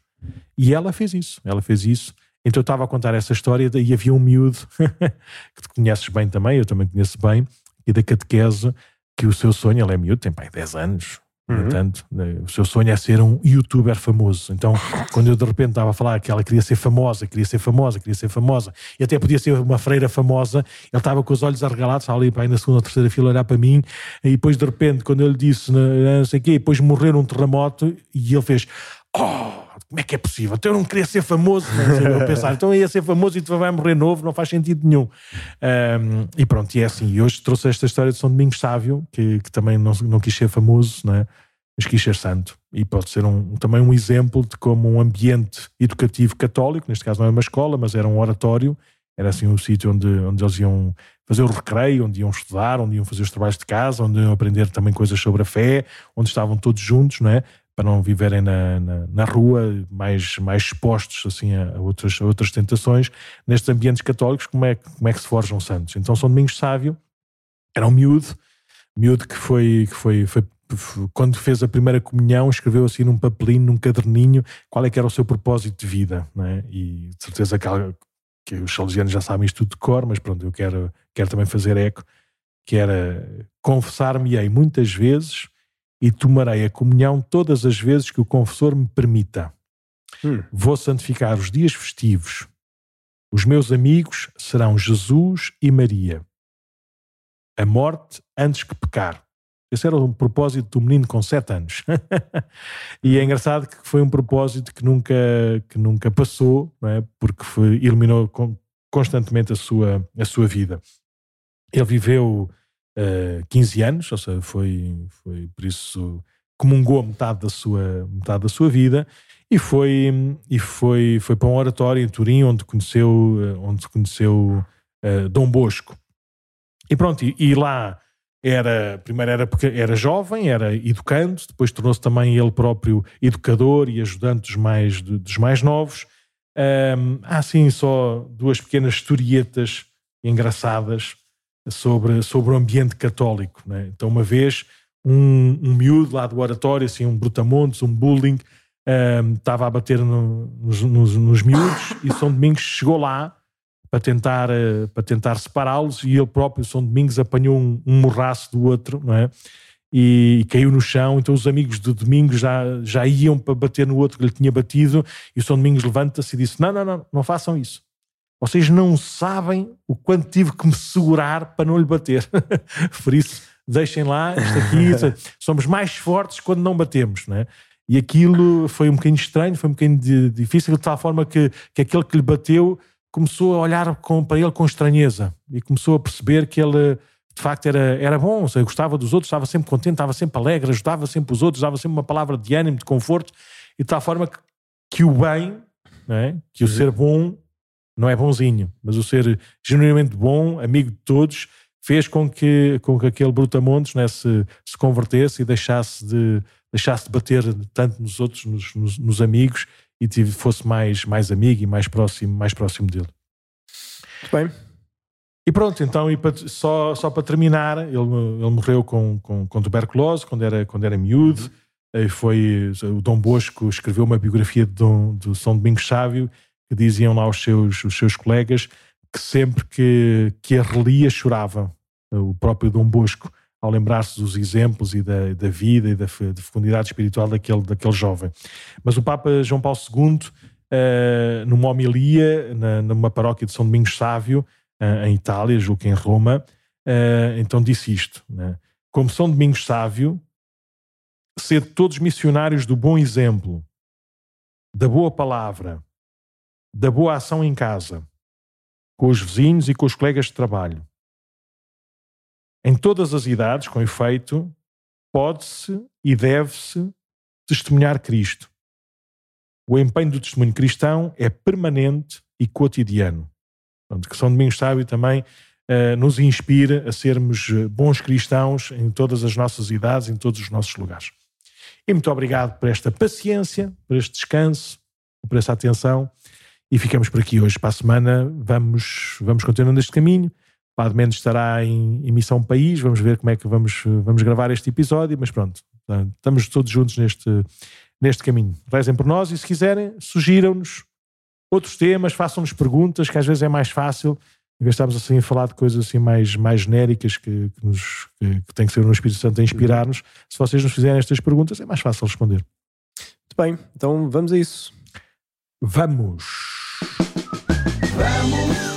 E ela fez isso, ela fez isso. Então eu estava a contar essa história e havia um miúdo que tu conheces bem também, eu também conheço bem, e da catequese que o seu sonho, ele é miúdo, tem pai 10 anos, uhum. portanto, né, o seu sonho é ser um youtuber famoso. Então, quando eu de repente estava a falar que ela queria ser famosa, queria ser famosa, queria ser famosa, e até podia ser uma freira famosa, ele estava com os olhos arregalados, ali pai, na segunda ou terceira fila olhar para mim, e depois de repente, quando eu lhe disse não sei o quê, depois morrer um terremoto, e ele fez, oh, como é que é possível? Então eu não queria ser famoso. Eu pensar, então eu ia ser famoso e tu vai morrer novo, não faz sentido nenhum. Um, e pronto, e é assim. E hoje trouxe esta história de São Domingos Sávio, que, que também não, não quis ser famoso, né? mas quis ser santo. E pode ser um, também um exemplo de como um ambiente educativo católico, neste caso não é uma escola, mas era um oratório, era assim um sítio onde, onde eles iam fazer o recreio, onde iam estudar, onde iam fazer os trabalhos de casa, onde iam aprender também coisas sobre a fé, onde estavam todos juntos, não é? Para não viverem na, na, na, rua, mais, mais expostos assim, a, outras, a outras tentações, nestes ambientes católicos, como é, como é que se forjam santos? Então São Domingos Sávio era um miúdo, miúdo que foi, que foi, foi quando fez a primeira comunhão, escreveu assim num papelinho, num caderninho, qual é que era o seu propósito de vida, né? e de certeza que, que os salesianos já sabem isto tudo de cor, mas pronto, eu quero, quero também fazer eco, que era confessar-me-ei muitas vezes e tomarei a comunhão todas as vezes que o confessor me permita. Hum. Vou santificar os dias festivos. Os meus amigos serão Jesus e Maria. A morte antes que pecar. Esse era o propósito do menino com sete anos. e é engraçado que foi um propósito que nunca, que nunca passou, não é? porque foi, iluminou constantemente a sua, a sua vida. Ele viveu uh, eh, 15 anos, ou seja, foi, foi por isso comungou metade da sua, metade da sua vida e foi, e foi, foi para um oratório em Turim onde conheceu, eh, onde conheceu uh, Dom Bosco. E pronto, e, e, lá era, primeiro era era jovem, era educando, depois tornou-se também ele próprio educador e ajudante dos mais, dos mais novos. Um, há assim só duas pequenas historietas engraçadas sobre, sobre o ambiente católico. Né? Então, uma vez, um, um miúdo lá do oratório, assim, um brutamontes, um bullying, um, estava a bater no, nos, nos, nos miúdos e São Domingos chegou lá para tentar, uh, para tentar separá-los e ele próprio, São Domingos, apanhou um, um morraço do outro, não é? E, caiu no chão, então os amigos de Domingos já, já iam para bater no outro que lhe tinha batido e o São Domingos levanta-se e disse, não, não, não, não façam isso. Vocês não sabem o quanto tive que me segurar para não lhe bater. Por isso, deixem lá, isto aqui, somos mais fortes quando não batemos, não é? E aquilo foi um bocadinho estranho, foi um bocadinho difícil, de tal forma que, que aquele que lhe bateu começou a olhar com, para ele com estranheza e começou a perceber que ele de facto era, era bom, seja, gostava dos outros, estava sempre contente, estava sempre alegre, ajudava sempre os outros, dava sempre uma palavra de ânimo, de conforto, e de tal forma que, que o bem, é? que o ser bom não é bonzinho, mas o ser genuinamente bom, amigo de todos, fez com que, com que aquele brutamontes né, se, se convertesse e deixasse de, deixasse de bater tanto nos outros, nos, nos, nos amigos, e tive, fosse mais, mais amigo e mais próximo, mais próximo dele. Muito bem. E pronto, então, e para, só, só para terminar, ele, ele morreu com, com, com tuberculose quando era, quando era miúdo. Uhum. Foi, o Dom Bosco escreveu uma biografia de, Dom, de São Domingos Sávio diziam lá os seus, os seus colegas que sempre que, que a relia chorava. O próprio Dom Bosco ao lembrar-se dos exemplos e da, da vida e da, da, fecundidade espiritual daquele, daquele jovem. Mas o Papa João Paulo II, uh, eh, numa homilia, na, numa paróquia de São Domingos Sávio, uh, em Itália, julgo que em Roma, uh, então disse isto: né? Como São Domingos Sávio, sede todos missionários do bom exemplo, da boa palavra, da boa ação em casa, com os vizinhos e com os colegas de trabalho em todas as idades, com efeito, pode-se e deve-se testemunhar Cristo. O empenho do testemunho cristão é permanente e cotidiano. Portanto, que São Domingos Sábio também uh, nos inspira a sermos eh, bons cristãos em todas as nossas idades, em todos os nossos lugares. E muito obrigado por esta paciência, por este descanso, por essa atenção. E ficamos por aqui hoje. Para a semana vamos, vamos continuando este caminho. Padre Mendes estará em emissão país, vamos ver como é que vamos, vamos gravar este episódio, mas pronto, estamos todos juntos neste, neste caminho. Rezem por nós e se quiserem, sugiram-nos outros temas, façam-nos perguntas, que às vezes é mais fácil, em vez de estarmos assim a falar de coisas assim mais, mais genéricas que, que, nos, que, que tem que ser no Espírito Santo a inspirar-nos. Se vocês nos fizerem estas perguntas, é mais fácil responder. Muito bem, então vamos a isso. Vamos! Vamos!